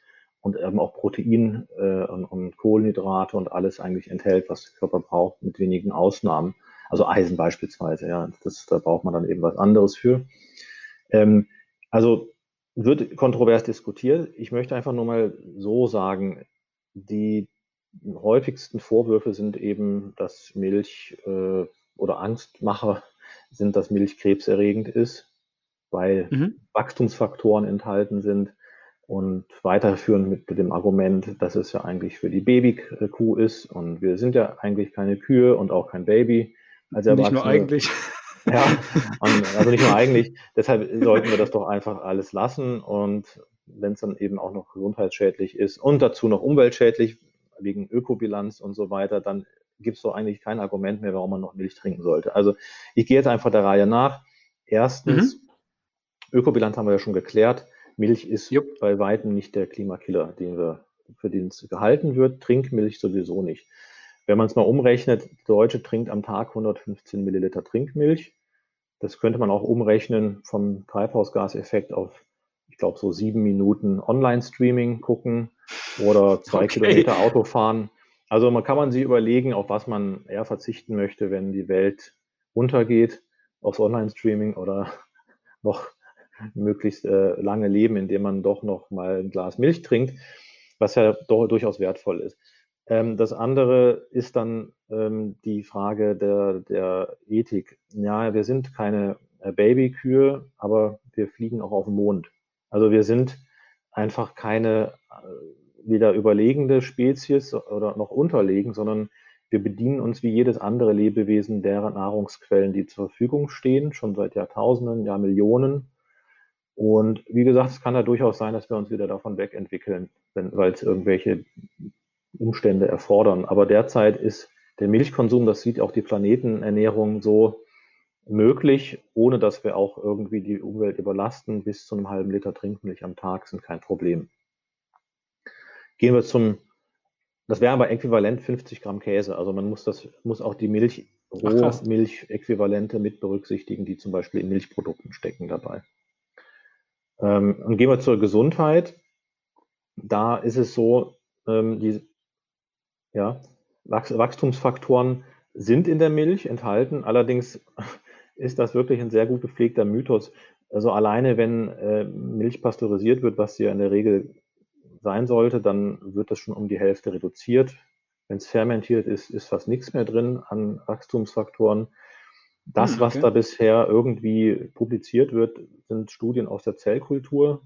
und eben auch Protein äh, und, und Kohlenhydrate und alles eigentlich enthält, was der Körper braucht, mit wenigen Ausnahmen. Also Eisen beispielsweise, ja, das, da braucht man dann eben was anderes für. Ähm, also wird kontrovers diskutiert. Ich möchte einfach nur mal so sagen, die häufigsten Vorwürfe sind eben, dass Milch äh, oder Angstmacher sind, dass Milch krebserregend ist, weil Mhm. Wachstumsfaktoren enthalten sind und weiterführen mit dem Argument, dass es ja eigentlich für die Babykuh ist und wir sind ja eigentlich keine Kühe und auch kein Baby. Als Nicht nur eigentlich. Ja, und, also nicht nur eigentlich. Deshalb sollten wir das doch einfach alles lassen. Und wenn es dann eben auch noch gesundheitsschädlich ist und dazu noch umweltschädlich wegen Ökobilanz und so weiter, dann gibt es doch eigentlich kein Argument mehr, warum man noch Milch trinken sollte. Also ich gehe jetzt einfach der Reihe nach. Erstens, Ökobilanz haben wir ja schon geklärt. Milch ist Jupp. bei weitem nicht der Klimakiller, den wir, für den es gehalten wird. Trinkmilch sowieso nicht. Wenn man es mal umrechnet, Deutsche trinkt am Tag 115 Milliliter Trinkmilch. Das könnte man auch umrechnen vom Treibhausgaseffekt auf, ich glaube, so sieben Minuten Online-Streaming gucken oder zwei okay. Kilometer Auto fahren. Also man kann man sich überlegen, auf was man eher verzichten möchte, wenn die Welt untergeht, aufs Online-Streaming oder noch möglichst äh, lange leben, indem man doch noch mal ein Glas Milch trinkt, was ja doch durchaus wertvoll ist. Ähm, das andere ist dann ähm, die Frage der, der Ethik. Ja, wir sind keine äh, Babykühe, aber wir fliegen auch auf dem Mond. Also wir sind einfach keine äh, weder überlegende Spezies oder noch unterlegen, sondern wir bedienen uns wie jedes andere Lebewesen derer Nahrungsquellen, die zur Verfügung stehen, schon seit Jahrtausenden, Jahrmillionen. Und wie gesagt, es kann ja durchaus sein, dass wir uns wieder davon wegentwickeln, weil es irgendwelche Umstände erfordern. Aber derzeit ist der Milchkonsum, das sieht auch die Planetenernährung so möglich, ohne dass wir auch irgendwie die Umwelt überlasten. Bis zu einem halben Liter Trinkmilch am Tag sind kein Problem. Gehen wir zum, das wäre aber äquivalent 50 Gramm Käse. Also man muss das, muss auch die Milch, Rohmilch-Äquivalente mit berücksichtigen, die zum Beispiel in Milchprodukten stecken dabei. Ähm, und gehen wir zur Gesundheit. Da ist es so, ähm, die ja, Wachstumsfaktoren sind in der Milch enthalten. Allerdings ist das wirklich ein sehr gut gepflegter Mythos. Also alleine, wenn äh, Milch pasteurisiert wird, was sie ja in der Regel sein sollte, dann wird das schon um die Hälfte reduziert. Wenn es fermentiert ist, ist fast nichts mehr drin an Wachstumsfaktoren. Das, hm, okay. was da bisher irgendwie publiziert wird, sind Studien aus der Zellkultur.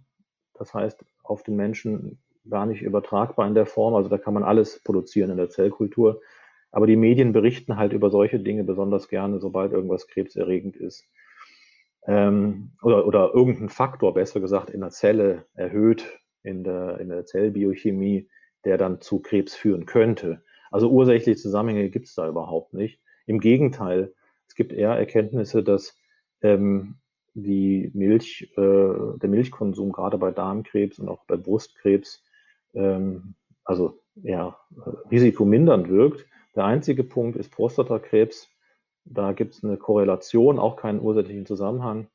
Das heißt, auf den Menschen gar nicht übertragbar in der Form. Also da kann man alles produzieren in der Zellkultur. Aber die Medien berichten halt über solche Dinge besonders gerne, sobald irgendwas krebserregend ist. Ähm, oder, oder irgendein Faktor, besser gesagt, in der Zelle erhöht in der, in der Zellbiochemie, der dann zu Krebs führen könnte. Also ursächliche Zusammenhänge gibt es da überhaupt nicht. Im Gegenteil, es gibt eher Erkenntnisse, dass ähm, die Milch, äh, der Milchkonsum gerade bei Darmkrebs und auch bei Brustkrebs ähm, also ja, risikomindernd wirkt. Der einzige Punkt ist Prostatakrebs. Da gibt es eine Korrelation, auch keinen ursächlichen Zusammenhang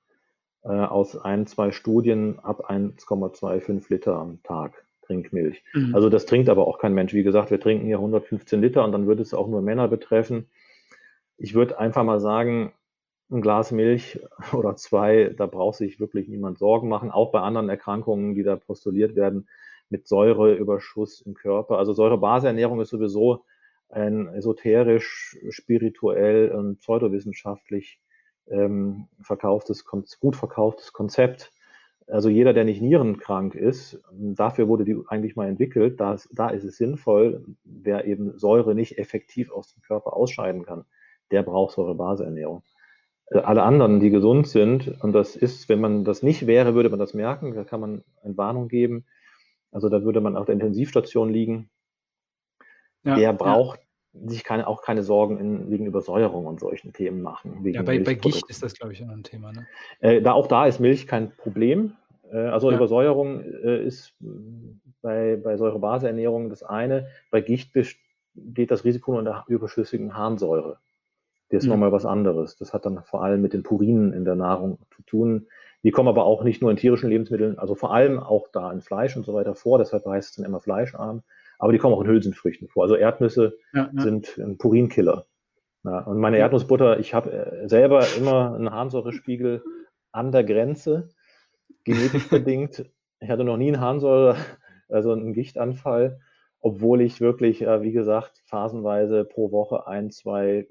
äh, aus ein, zwei Studien ab 1,25 Liter am Tag Trinkmilch. Mhm. Also das trinkt aber auch kein Mensch. Wie gesagt, wir trinken hier 115 Liter und dann würde es auch nur Männer betreffen. Ich würde einfach mal sagen, ein Glas Milch oder zwei, da braucht sich wirklich niemand Sorgen machen. Auch bei anderen Erkrankungen, die da postuliert werden, mit Säureüberschuss im Körper. Also Säurebasernährung ist sowieso ein esoterisch, spirituell und pseudowissenschaftlich ähm, verkauftes, gut verkauftes Konzept. Also jeder, der nicht nierenkrank ist, dafür wurde die eigentlich mal entwickelt, da ist es sinnvoll, wer eben Säure nicht effektiv aus dem Körper ausscheiden kann, der braucht Säurebasernährung. Äh, alle anderen, die gesund sind, und das ist, wenn man das nicht wäre, würde man das merken, da kann man eine Warnung geben, also da würde man auf der Intensivstation liegen. Ja, der braucht ja. sich keine, auch keine Sorgen in, wegen Übersäuerung und solchen Themen machen. ja, bei, bei Gicht ist das, glaube ich, ein Thema. Ne? Äh, da, auch da ist Milch kein Problem. Äh, also ja. Übersäuerung äh, ist bei, bei Säurebaseernährung das eine. Bei Gicht besteht das Risiko nur in der überschüssigen Harnsäure. Das ist mhm. nochmal was anderes. Das hat dann vor allem mit den Purinen in der Nahrung zu tun. Die kommen aber auch nicht nur in tierischen Lebensmitteln, also vor allem auch da in Fleisch und so weiter vor, deshalb heißt es dann immer fleischarm, aber die kommen auch in Hülsenfrüchten vor. Also Erdnüsse ja, ja. sind ein Purinkiller. Ja, und meine Erdnussbutter, ich habe äh, selber immer einen Harnsäurespiegel an der Grenze, genetisch bedingt. Ich hatte noch nie einen Harnsäure, also einen Gichtanfall, obwohl ich wirklich, äh, wie gesagt, phasenweise pro Woche ein, zwei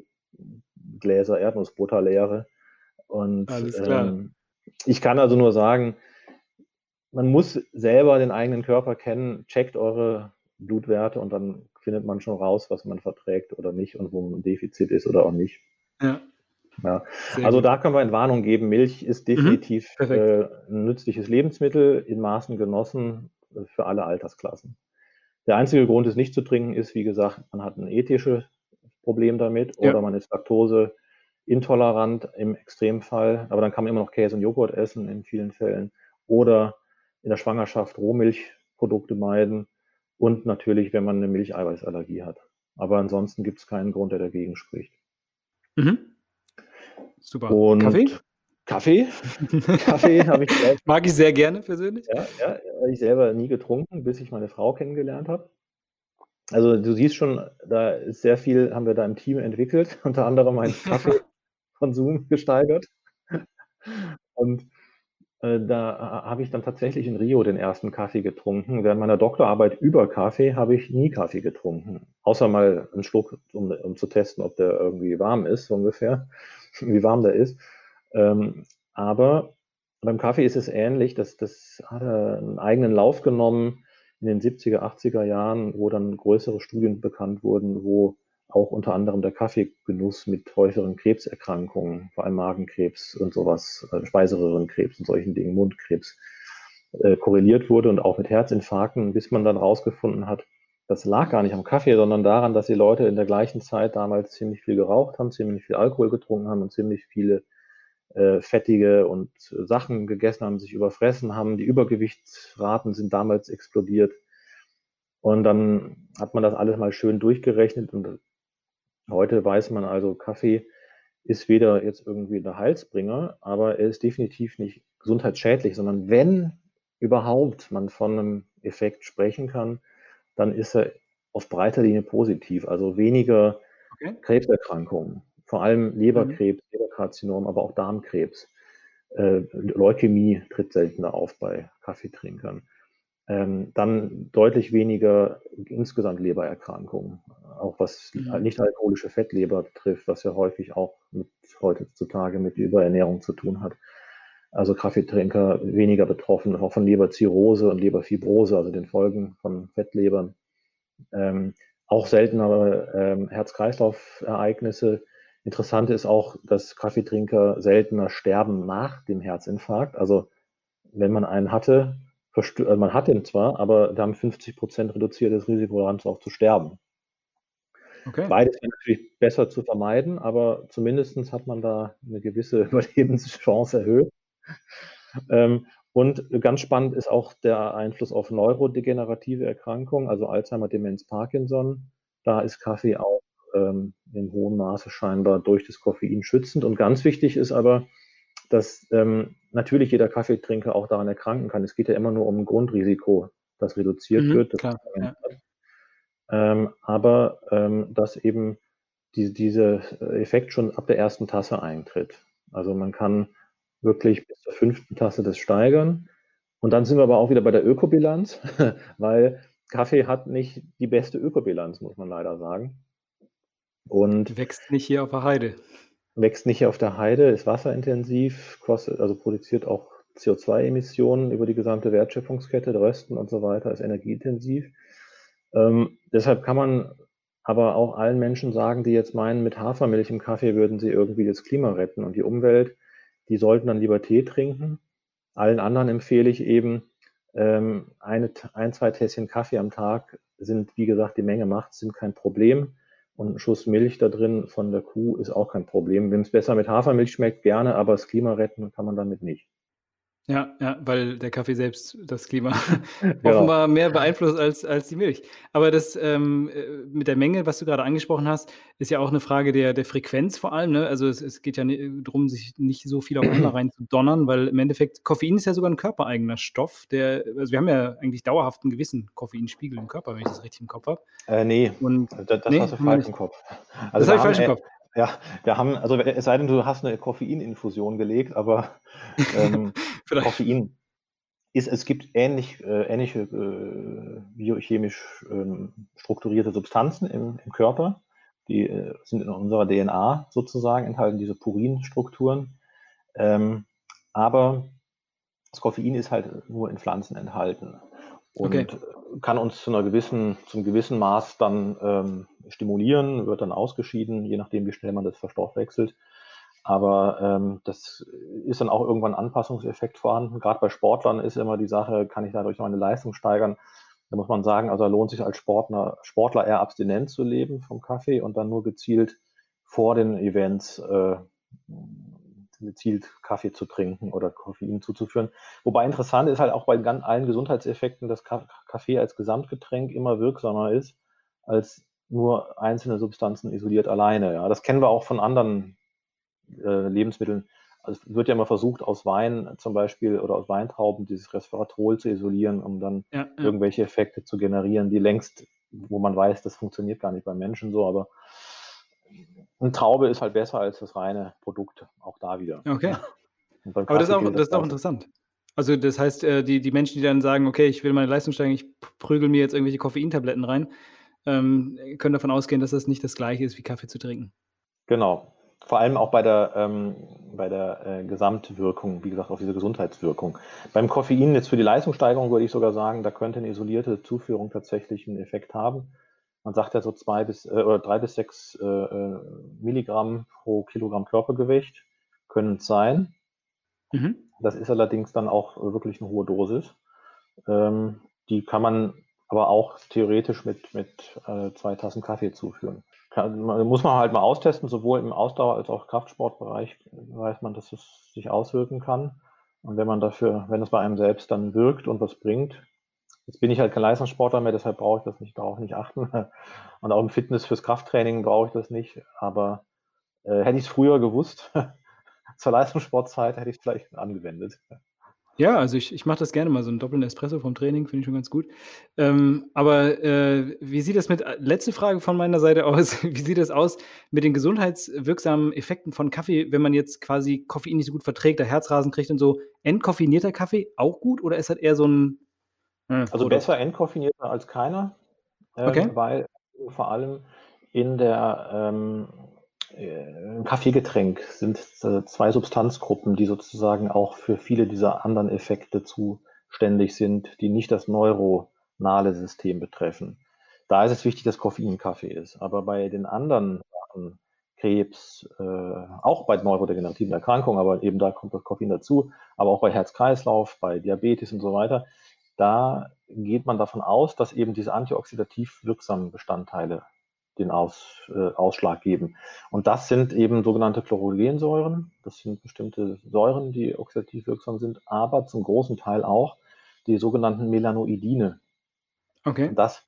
Gläser Erdnussbutter leere. Und ähm, ich kann also nur sagen, man muss selber den eigenen Körper kennen, checkt eure Blutwerte und dann findet man schon raus, was man verträgt oder nicht und wo ein Defizit ist oder auch nicht. Ja. ja. Also da können wir eine Warnung geben. Milch ist mhm. definitiv mhm. äh, ein nützliches Lebensmittel, in Maßen genossen für alle Altersklassen. Der einzige Grund, es nicht zu trinken, ist, wie gesagt, man hat ein ethisches Problem damit ja. oder man ist Laktose intolerant im Extremfall, aber dann kann man immer noch Käse und Joghurt essen in vielen Fällen. Oder in der Schwangerschaft Rohmilchprodukte meiden und natürlich, wenn man eine Milcheiweißallergie hat. Aber ansonsten gibt es keinen Grund, der dagegen spricht. Mhm. Super. Und Kaffee? Kaffee, Kaffee habe ich selbst, Mag ich sehr gerne persönlich. ja, ja, ich selber nie getrunken, bis ich meine Frau kennengelernt habe. Also du siehst schon, da ist sehr viel, haben wir da im Team entwickelt, unter anderem einen Kaffeekonsum gesteigert. Und äh, da habe ich dann tatsächlich in Rio den ersten Kaffee getrunken. Während meiner Doktorarbeit über Kaffee habe ich nie Kaffee getrunken. Außer mal einen Schluck, um, um zu testen, ob der irgendwie warm ist, so ungefähr, wie warm der ist. Ähm, aber beim Kaffee ist es ähnlich. Das, das hat einen eigenen Lauf genommen in den 70er, 80er Jahren, wo dann größere Studien bekannt wurden, wo auch unter anderem der Kaffeegenuss mit häufigeren Krebserkrankungen, vor allem Magenkrebs und sowas, äh, Speiseröhrenkrebs und solchen Dingen, Mundkrebs, äh, korreliert wurde und auch mit Herzinfarkten, bis man dann rausgefunden hat, das lag gar nicht am Kaffee, sondern daran, dass die Leute in der gleichen Zeit damals ziemlich viel geraucht haben, ziemlich viel Alkohol getrunken haben und ziemlich viele äh, fettige und Sachen gegessen haben, sich überfressen haben. Die Übergewichtsraten sind damals explodiert. Und dann hat man das alles mal schön durchgerechnet und heute weiß man also, Kaffee ist weder jetzt irgendwie der Heilsbringer, aber er ist definitiv nicht gesundheitsschädlich, sondern wenn überhaupt man von einem Effekt sprechen kann, dann ist er auf breiter Linie positiv. Also weniger Okay. Krebserkrankungen, vor allem Mhm. Leberkrebs, Leberkarzinom, aber auch Darmkrebs. Äh, Leukämie tritt seltener auf bei Kaffeetrinkern. Ähm, dann deutlich weniger insgesamt Lebererkrankungen, auch was Mhm. nicht alkoholische Fettleber betrifft, was ja häufig auch mit, heutzutage mit Überernährung zu tun hat. Also Kaffeetrinker weniger betroffen, auch von Leberzirrhose und Leberfibrose, also den Folgen von Fettlebern. Ähm, auch seltenere ähm, Herz-Kreislauf-Ereignisse. Interessant ist auch, dass Kaffeetrinker seltener sterben nach dem Herzinfarkt. Also wenn man einen hatte, äh, man hat ihn zwar, aber da haben 50 Prozent reduziertes Risiko daran auch zu sterben. Okay. Beides wäre natürlich besser zu vermeiden, aber zumindest hat man da eine gewisse Überlebenschance erhöht. Ähm, und ganz spannend ist auch der Einfluss auf neurodegenerative Erkrankungen, also Alzheimer, Demenz, Parkinson. Da ist Kaffee auch ähm, in hohem Maße scheinbar durch das Koffein schützend. Und ganz wichtig ist aber, dass ähm, natürlich jeder Kaffeetrinker auch daran erkranken kann. Es geht ja immer nur um ein Grundrisiko, das reduziert Mhm, wird. Das klar, ja. ähm, aber ähm, dass eben die, dieser Effekt schon ab der ersten Tasse eintritt. Also man kann wirklich bis zur fünften Tasse das steigern. Und dann sind wir aber auch wieder bei der Ökobilanz, weil Kaffee hat nicht die beste Ökobilanz, muss man leider sagen. Und Wächst nicht hier auf der Heide. wächst nicht auf der Heide, ist wasserintensiv, kostet, also produziert auch CO2-Emissionen über die gesamte Wertschöpfungskette, Rösten und so weiter, ist energieintensiv. Ähm, deshalb kann man aber auch allen Menschen sagen, die jetzt meinen, mit Hafermilch im Kaffee würden sie irgendwie das Klima retten und die Umwelt, die sollten dann lieber Tee trinken. Allen anderen empfehle ich eben, ähm, eine, ein, zwei Tässchen Kaffee am Tag sind, wie gesagt, die Menge macht, sind kein Problem. Und ein Schuss Milch da drin von der Kuh ist auch kein Problem. Wenn es besser mit Hafermilch schmeckt, gerne, aber das Klima retten kann man damit nicht. Ja, ja, weil der Kaffee selbst das Klima Genau. offenbar mehr beeinflusst als, als die Milch. Aber das ähm, äh, mit der Menge, was du gerade angesprochen hast, ist ja auch eine Frage der, der Frequenz vor allem. Ne? Also es, es geht ja darum, sich nicht so viel auf einmal reinzudonnern, weil im Endeffekt Koffein ist ja sogar ein körpereigener Stoff. Der, also wir haben ja eigentlich dauerhaft einen gewissen Koffeinspiegel im Körper, wenn ich das richtig im Kopf habe. Äh, nee, Und das, das Nee, hast du wir falsch im Kopf. das Also habe wir ich falsch im Kopf. Ja, wir haben, also es sei denn, du hast eine Koffeininfusion gelegt, aber ähm. Koffein ist, es gibt ähnlich, äh, ähnliche äh, biochemisch ähm, strukturierte Substanzen im, im Körper, die äh, sind in unserer DNA sozusagen, enthalten diese Purinstrukturen. Ähm, aber das Koffein ist halt nur in Pflanzen enthalten und Okay. Kann uns zu einer gewissen, zum gewissen Maß dann ähm, stimulieren, wird dann ausgeschieden, je nachdem, wie schnell man das verstoffwechselt. Aber ähm, das ist dann auch irgendwann Anpassungseffekt vorhanden. Gerade bei Sportlern ist immer die Sache, kann ich dadurch meine Leistung steigern? Da muss man sagen, also lohnt sich als Sportler, Sportler eher abstinent zu leben vom Kaffee und dann nur gezielt vor den Events äh, gezielt Kaffee zu trinken oder Koffein zuzuführen. Wobei interessant ist halt auch bei allen Gesundheitseffekten, dass Kaffee als Gesamtgetränk immer wirksamer ist als nur einzelne Substanzen isoliert alleine. Ja. Das kennen wir auch von anderen äh, Lebensmitteln. Also es wird ja immer versucht, aus Wein zum Beispiel oder aus Weintrauben dieses Resveratrol zu isolieren, um dann ja, ja. irgendwelche Effekte zu generieren, die längst, wo man weiß, das funktioniert gar nicht beim Menschen so, aber eine Traube ist halt besser als das reine Produkt, auch da wieder. Okay. Aber das ist, auch, das ist auch interessant. Also das heißt, äh, die, die Menschen, die dann sagen, okay, ich will meine Leistung steigen, ich prügel mir jetzt irgendwelche Koffeintabletten rein, ähm, können davon ausgehen, dass das nicht das gleiche ist, wie Kaffee zu trinken. Genau. Vor allem auch bei der, ähm, bei der äh, Gesamtwirkung, wie gesagt, auf diese Gesundheitswirkung. Beim Koffein jetzt für die Leistungssteigerung würde ich sogar sagen, da könnte eine isolierte Zuführung tatsächlich einen Effekt haben. Man sagt ja so zwei bis äh, oder drei bis sechs äh, äh Milligramm pro Kilogramm Körpergewicht können es sein. Mhm. Das ist allerdings dann auch wirklich eine hohe Dosis. Ähm, die kann man aber auch theoretisch mit, mit äh, zwei Tassen Kaffee zuführen. Kann, muss man halt mal austesten, sowohl im Ausdauer- als auch Kraftsportbereich weiß man, dass es sich auswirken kann. Und wenn man dafür, wenn es bei einem selbst dann wirkt und was bringt, Jetzt bin ich halt kein Leistungssportler mehr, deshalb brauche ich das nicht, darauf nicht achten. Und auch im Fitness fürs Krafttraining brauche ich das nicht. Aber äh, hätte ich es früher gewusst, zur Leistungssportzeit hätte ich es vielleicht angewendet. Ja, also ich, ich mache das gerne mal, so einen doppelten Espresso vom Training, finde ich schon ganz gut. Ähm, aber äh, wie sieht das mit, äh, letzte Frage von meiner Seite aus, wie sieht das aus mit den gesundheitswirksamen Effekten von Kaffee, wenn man jetzt quasi Koffein nicht so gut verträgt, der Herzrasen kriegt und so, entkoffinierter Kaffee auch gut oder ist das eher so ein hm, also besser entkoffinierter als keiner, ähm, Okay. weil vor allem in der ähm, äh, im Kaffeegetränk sind äh, zwei Substanzgruppen, die sozusagen auch für viele dieser anderen Effekte zuständig sind, die nicht das neuronale System betreffen. Da ist es wichtig, dass Koffein Kaffee ist. Aber bei den anderen Sachen, Krebs, äh, auch bei neurodegenerativen Erkrankungen, aber eben da kommt das Koffein dazu, aber auch bei Herz-Kreislauf, bei Diabetes und so weiter, da geht man davon aus, dass eben diese antioxidativ wirksamen Bestandteile den aus, äh, Ausschlag geben. Und das sind eben sogenannte Chlorogensäuren. Das sind bestimmte Säuren, die oxidativ wirksam sind, aber zum großen Teil auch die sogenannten Melanoidine. Okay. Das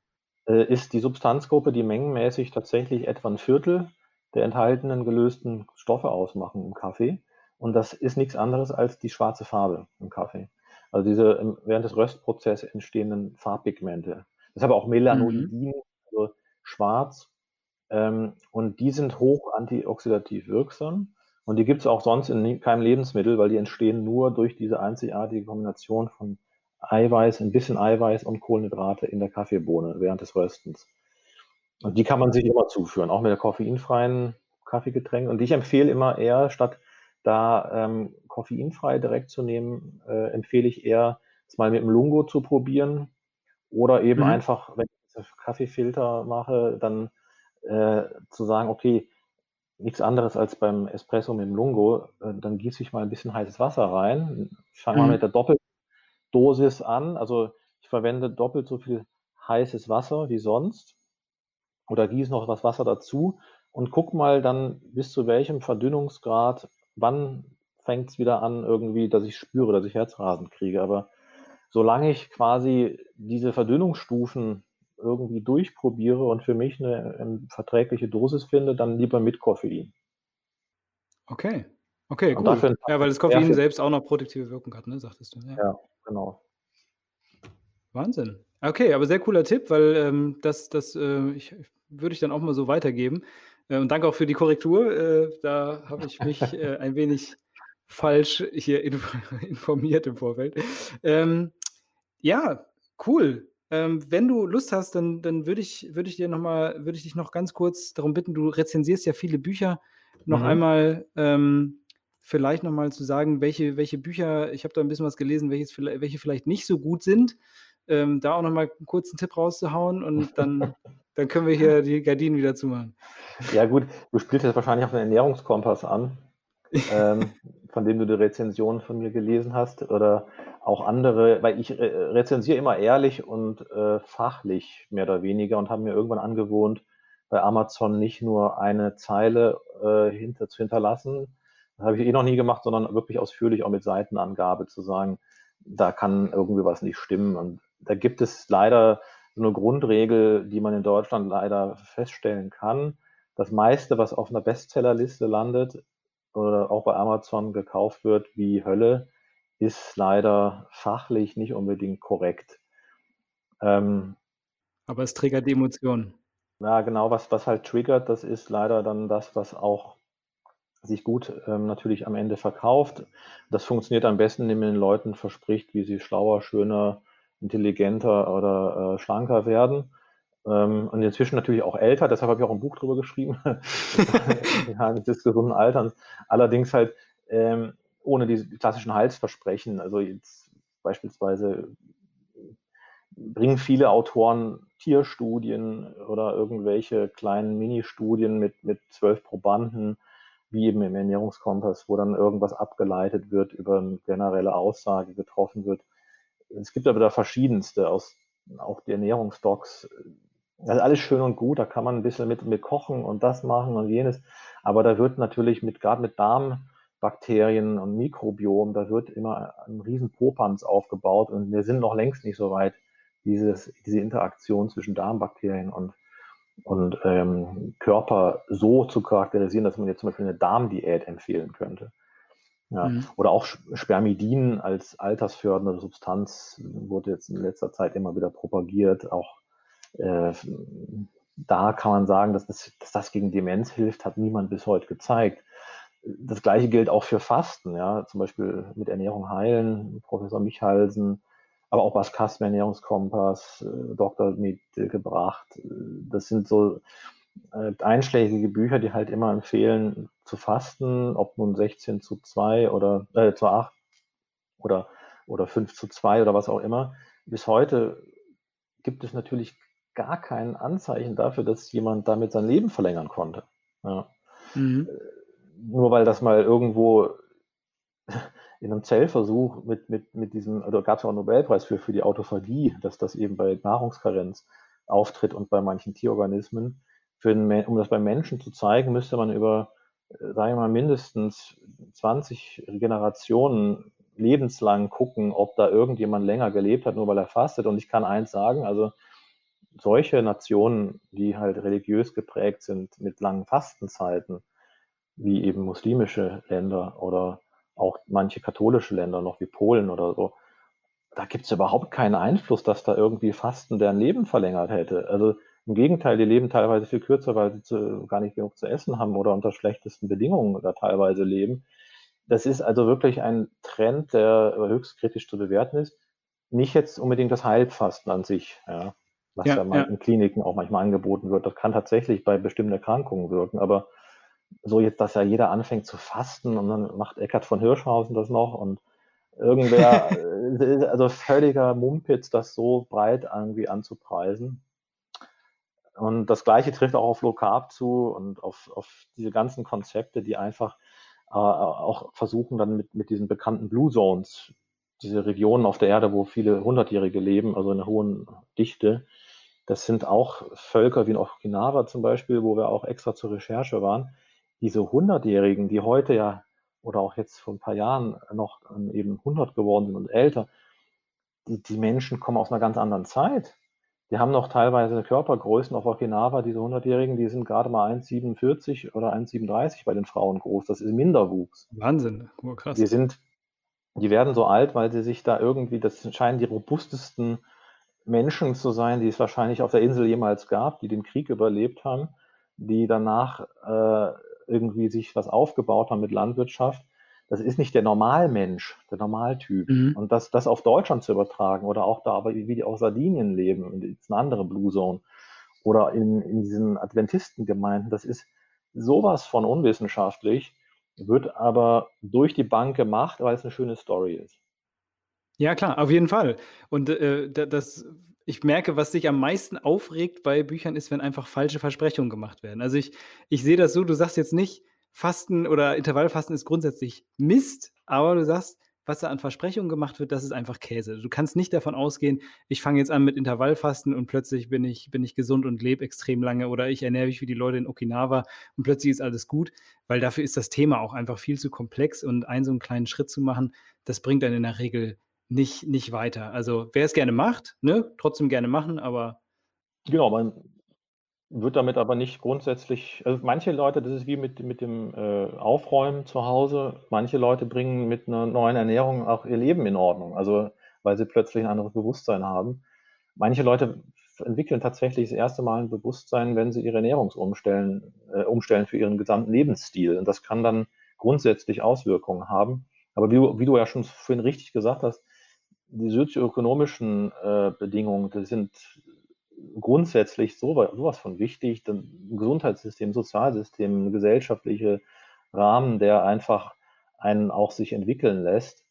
äh, ist die Substanzgruppe, die mengenmäßig tatsächlich etwa ein Viertel der enthaltenen gelösten Stoffe ausmachen im Kaffee. Und das ist nichts anderes als die schwarze Farbe im Kaffee. Also diese während des Röstprozesses entstehenden Farbpigmente. Deshalb auch Melanoidin, mhm. also schwarz. Ähm, und die sind hoch antioxidativ wirksam. Und die gibt es auch sonst in keinem Lebensmittel, weil die entstehen nur durch diese einzigartige Kombination von Eiweiß, ein bisschen Eiweiß und Kohlenhydrate in der Kaffeebohne während des Röstens. Und die kann man sich immer zuführen, auch mit der koffeinfreien Kaffeegetränk. Und ich empfehle immer eher, statt da ähm, koffeinfrei direkt zu nehmen, äh, empfehle ich eher, es mal mit dem Lungo zu probieren oder eben mhm. einfach, wenn ich Kaffeefilter mache, dann äh, zu sagen, okay, nichts anderes als beim Espresso mit dem Lungo, äh, dann gieße ich mal ein bisschen heißes Wasser rein. Ich fange mhm. mal mit der Doppeldosis an. Also ich verwende doppelt so viel heißes Wasser wie sonst oder gieße noch was Wasser dazu und guck mal dann, bis zu welchem Verdünnungsgrad wann fängt es wieder an, irgendwie, dass ich spüre, dass ich Herzrasen kriege. Aber solange ich quasi diese Verdünnungsstufen irgendwie durchprobiere und für mich eine, eine verträgliche Dosis finde, dann lieber mit Koffein. Okay. Okay, gut. Cool. Ja, weil das Koffein selbst auch noch produktive Wirkung hat, ne, sagtest du. Ja, ja genau. Wahnsinn. Okay, aber sehr cooler Tipp, weil ähm, das, das äh, ich, würde ich dann auch mal so weitergeben. Äh, und danke auch für die Korrektur. Äh, da habe ich mich äh, ein wenig falsch hier informiert im Vorfeld. Ähm, ja, cool. Ähm, wenn du Lust hast, dann, dann würde ich, würd ich dir noch mal, würde ich dich noch ganz kurz darum bitten, du rezensierst ja viele Bücher, noch mhm. einmal ähm, vielleicht noch mal zu sagen, welche, welche Bücher, ich habe da ein bisschen was gelesen, welches, welche vielleicht nicht so gut sind. Ähm, da auch noch mal einen kurzen Tipp rauszuhauen und dann Dann können wir hier die Gardinen wieder zumachen. Ja, gut, du spielst jetzt wahrscheinlich auf den Ernährungskompass an, ähm, von dem du die Rezension von mir gelesen hast oder auch andere, weil ich re rezensiere immer ehrlich und äh, fachlich mehr oder weniger und habe mir irgendwann angewohnt, bei Amazon nicht nur eine Zeile äh, hinter, zu hinterlassen, Das habe ich eh noch nie gemacht, sondern wirklich ausführlich auch mit Seitenangabe zu sagen, da kann irgendwie was nicht stimmen. Und da gibt es leider so eine Grundregel, die man in Deutschland leider feststellen kann. Das meiste, was auf einer Bestsellerliste landet oder auch bei Amazon gekauft wird wie Hölle, ist leider fachlich nicht unbedingt korrekt. Ähm, Aber es triggert die Emotionen. Ja, genau, was, was halt triggert, das ist leider dann das, was auch sich gut ähm, natürlich am Ende verkauft. Das funktioniert am besten, indem man den Leuten verspricht, wie sie schlauer, schöner, intelligenter oder äh, schlanker werden. Ähm, und inzwischen natürlich auch älter, deshalb habe ich auch ein Buch drüber geschrieben, des gesunden Alterns. Allerdings halt ähm, ohne die klassischen Heilsversprechen. Also jetzt beispielsweise bringen viele Autoren Tierstudien oder irgendwelche kleinen Ministudien mit, mit zwölf Probanden, wie eben im Ernährungskompass, wo dann irgendwas abgeleitet wird, über eine generelle Aussage getroffen wird. Es gibt aber da verschiedenste, aus, auch die Ernährungsdocs. Das ist alles schön und gut, da kann man ein bisschen mit, mit kochen und das machen und jenes. Aber da wird natürlich mit, gerade mit Darmbakterien und Mikrobiom, da wird immer ein riesen Popanz aufgebaut und wir sind noch längst nicht so weit, dieses, diese Interaktion zwischen Darmbakterien und, und ähm, Körper so zu charakterisieren, dass man jetzt zum Beispiel eine Darmdiät empfehlen könnte. Ja. Mhm. Oder auch Spermidin als altersfördernde Substanz wurde jetzt in letzter Zeit immer wieder propagiert. Auch äh, da kann man sagen, dass das, dass das gegen Demenz hilft, hat niemand bis heute gezeigt. Das gleiche gilt auch für Fasten, ja, zum Beispiel mit Ernährung heilen, Professor Michalsen, aber auch was Kasten Ernährungskompass, äh, Dr. mitgebracht. Das sind so äh, einschlägige Bücher, die halt immer empfehlen zu fasten, ob nun 16 zu 2 oder äh, zu 8 oder, oder 5 zu 2 oder was auch immer. Bis heute gibt es natürlich gar kein Anzeichen dafür, dass jemand damit sein Leben verlängern konnte. Ja. Mhm. Äh, nur weil das mal irgendwo in einem Zellversuch mit, mit, mit diesem, oder gab es auch einen Nobelpreis für, für die Autophagie, dass das eben bei Nahrungskarenz auftritt und bei manchen Tierorganismen. Für den, um das bei Menschen zu zeigen, müsste man über, äh, sagen wir mal, mindestens 20 Generationen lebenslang gucken, ob da irgendjemand länger gelebt hat, nur weil er fastet. Und ich kann eins sagen, also solche Nationen, die halt religiös geprägt sind mit langen Fastenzeiten, wie eben muslimische Länder oder auch manche katholische Länder noch wie Polen oder so, da gibt es überhaupt keinen Einfluss, dass da irgendwie Fasten deren Leben verlängert hätte. Also im Gegenteil, die leben teilweise viel kürzer, weil sie zu, gar nicht genug zu essen haben oder unter schlechtesten Bedingungen da teilweise leben. Das ist also wirklich ein Trend, der höchst kritisch zu bewerten ist. Nicht jetzt unbedingt das Heilfasten an sich, ja, was ja, ja, ja. in Kliniken auch manchmal angeboten wird. Das kann tatsächlich bei bestimmten Erkrankungen wirken, aber so jetzt, dass ja jeder anfängt zu fasten und dann macht Eckhard von Hirschhausen das noch und irgendwer, äh, also völliger Mumpitz, das so breit irgendwie anzupreisen. Und das Gleiche trifft auch auf Low Carb zu und auf, auf diese ganzen Konzepte, die einfach äh, auch versuchen dann mit, mit diesen bekannten Blue Zones, diese Regionen auf der Erde, wo viele Hundertjährige leben, also in einer hohen Dichte, das sind auch Völker wie in Okinawa zum Beispiel, wo wir auch extra zur Recherche waren, diese Hundertjährigen, die heute ja oder auch jetzt vor ein paar Jahren noch ähm, eben 100 geworden sind und älter, die, die Menschen kommen aus einer ganz anderen Zeit. Die haben noch teilweise Körpergrößen auf Okinawa, diese 100-Jährigen, die sind gerade mal 1,47 oder 1,37 bei den Frauen groß. Das ist Minderwuchs. Wahnsinn, oh, krass. Die sind, die werden so alt, weil sie sich da irgendwie, das scheinen die robustesten Menschen zu sein, die es wahrscheinlich auf der Insel jemals gab, die den Krieg überlebt haben, die danach äh, irgendwie sich was aufgebaut haben mit Landwirtschaft, das ist nicht der Normalmensch, der Normaltyp. Mhm. Und das, das auf Deutschland zu übertragen oder auch da, aber wie die auf Sardinien leben, ist eine andere Blue Zone, oder in, in diesen Adventistengemeinden, das ist sowas von unwissenschaftlich, wird aber durch die Bank gemacht, weil es eine schöne Story ist. Ja, klar, auf jeden Fall. Und äh, das ich merke, was sich am meisten aufregt bei Büchern ist, wenn einfach falsche Versprechungen gemacht werden. Also ich, ich sehe das so, du sagst jetzt nicht, Fasten oder Intervallfasten ist grundsätzlich Mist, aber du sagst, was da an Versprechungen gemacht wird, das ist einfach Käse. Du kannst nicht davon ausgehen, ich fange jetzt an mit Intervallfasten und plötzlich bin ich, bin ich gesund und lebe extrem lange oder ich ernähre mich wie die Leute in Okinawa und plötzlich ist alles gut, weil dafür ist das Thema auch einfach viel zu komplex und einen so einen kleinen Schritt zu machen, das bringt dann in der Regel nicht, nicht weiter. Also wer es gerne macht, ne, trotzdem gerne machen, aber Genau, man wird damit aber nicht grundsätzlich also manche Leute, das ist wie mit mit dem, äh, Aufräumen zu Hause. Manche Leute bringen mit einer neuen Ernährung auch ihr Leben in Ordnung, also, weil sie plötzlich ein anderes Bewusstsein haben. Manche Leute entwickeln tatsächlich das erste Mal ein Bewusstsein, wenn sie ihre Ernährung umstellen äh, umstellen für ihren gesamten Lebensstil. Und das kann dann grundsätzlich Auswirkungen haben. Aber wie wie du ja schon vorhin richtig gesagt hast, die sozioökonomischen, äh, Bedingungen, die sind grundsätzlich so, sowas von wichtig. Ein Gesundheitssystem, Sozialsystem, gesellschaftliche Rahmen, der einfach einen auch sich entwickeln lässt.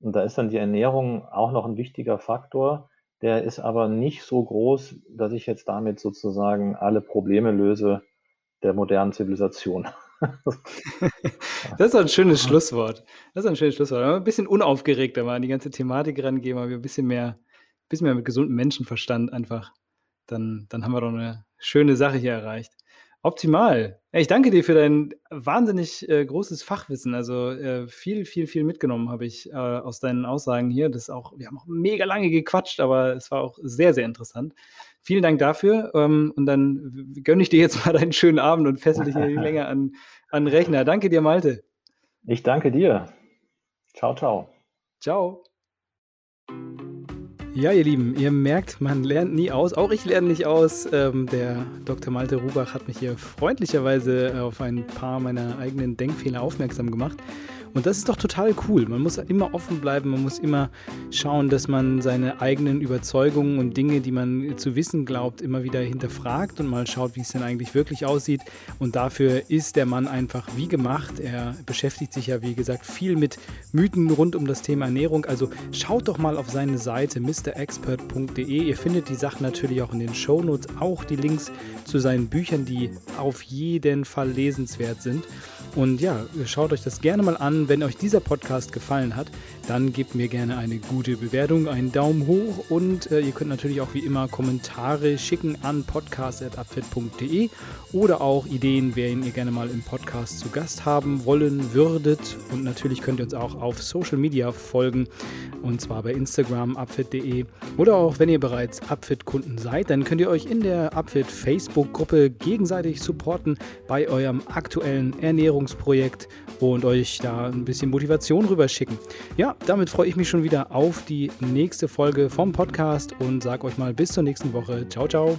Und da ist dann die Ernährung auch noch ein wichtiger Faktor. Der ist aber nicht so groß, dass ich jetzt damit sozusagen alle Probleme löse der modernen Zivilisation. das ist ein schönes Schlusswort. Das ist ein schönes Schlusswort. Ein bisschen unaufgeregter mal an die ganze Thematik rangehen, mal ein bisschen mehr, bisschen mehr mit gesundem Menschenverstand einfach dann, dann haben wir doch eine schöne Sache hier erreicht. Optimal. Ich danke dir für dein wahnsinnig äh, großes Fachwissen. Also äh, viel, viel, viel mitgenommen habe ich äh, aus deinen Aussagen hier. Das auch, wir haben auch mega lange gequatscht, aber es war auch sehr, sehr interessant. Vielen Dank dafür. Ähm, und dann gönne ich dir jetzt mal deinen schönen Abend und fessel dich hier länger an, an Rechner. Danke dir, Malte. Ich danke dir. Ciao, ciao. Ciao. Ja, ihr Lieben, ihr merkt, man lernt nie aus. Auch ich lerne nicht aus. Ähm, der Dr. Malte Rubach hat mich hier freundlicherweise auf ein paar meiner eigenen Denkfehler aufmerksam gemacht. Und das ist doch total cool. Man muss immer offen bleiben, man muss immer schauen, dass man seine eigenen Überzeugungen und Dinge, die man zu wissen glaubt, immer wieder hinterfragt und mal schaut, wie es denn eigentlich wirklich aussieht. Und dafür ist der Mann einfach wie gemacht. Er beschäftigt sich ja, wie gesagt, viel mit Mythen rund um das Thema Ernährung. Also schaut doch mal auf seine Seite mrexpert.de. Ihr findet die Sachen natürlich auch in den Shownotes, auch die Links zu seinen Büchern, die auf jeden Fall lesenswert sind. Und ja, schaut euch das gerne mal an. Wenn euch dieser Podcast gefallen hat, dann gebt mir gerne eine gute Bewertung, einen Daumen hoch und äh, ihr könnt natürlich auch wie immer Kommentare schicken an podcast.abfit.de oder auch Ideen, wen ihr gerne mal im Podcast zu Gast haben wollen würdet. Und natürlich könnt ihr uns auch auf Social Media folgen und zwar bei Instagram abfit.de oder auch wenn ihr bereits Abfit-Kunden seid, dann könnt ihr euch in der Abfit Facebook-Gruppe gegenseitig supporten bei eurem aktuellen Ernährungsprojekt und euch da ein bisschen Motivation rüberschicken. Damit freue ich mich schon wieder auf die nächste Folge vom Podcast und sage euch mal bis zur nächsten Woche. Ciao, ciao.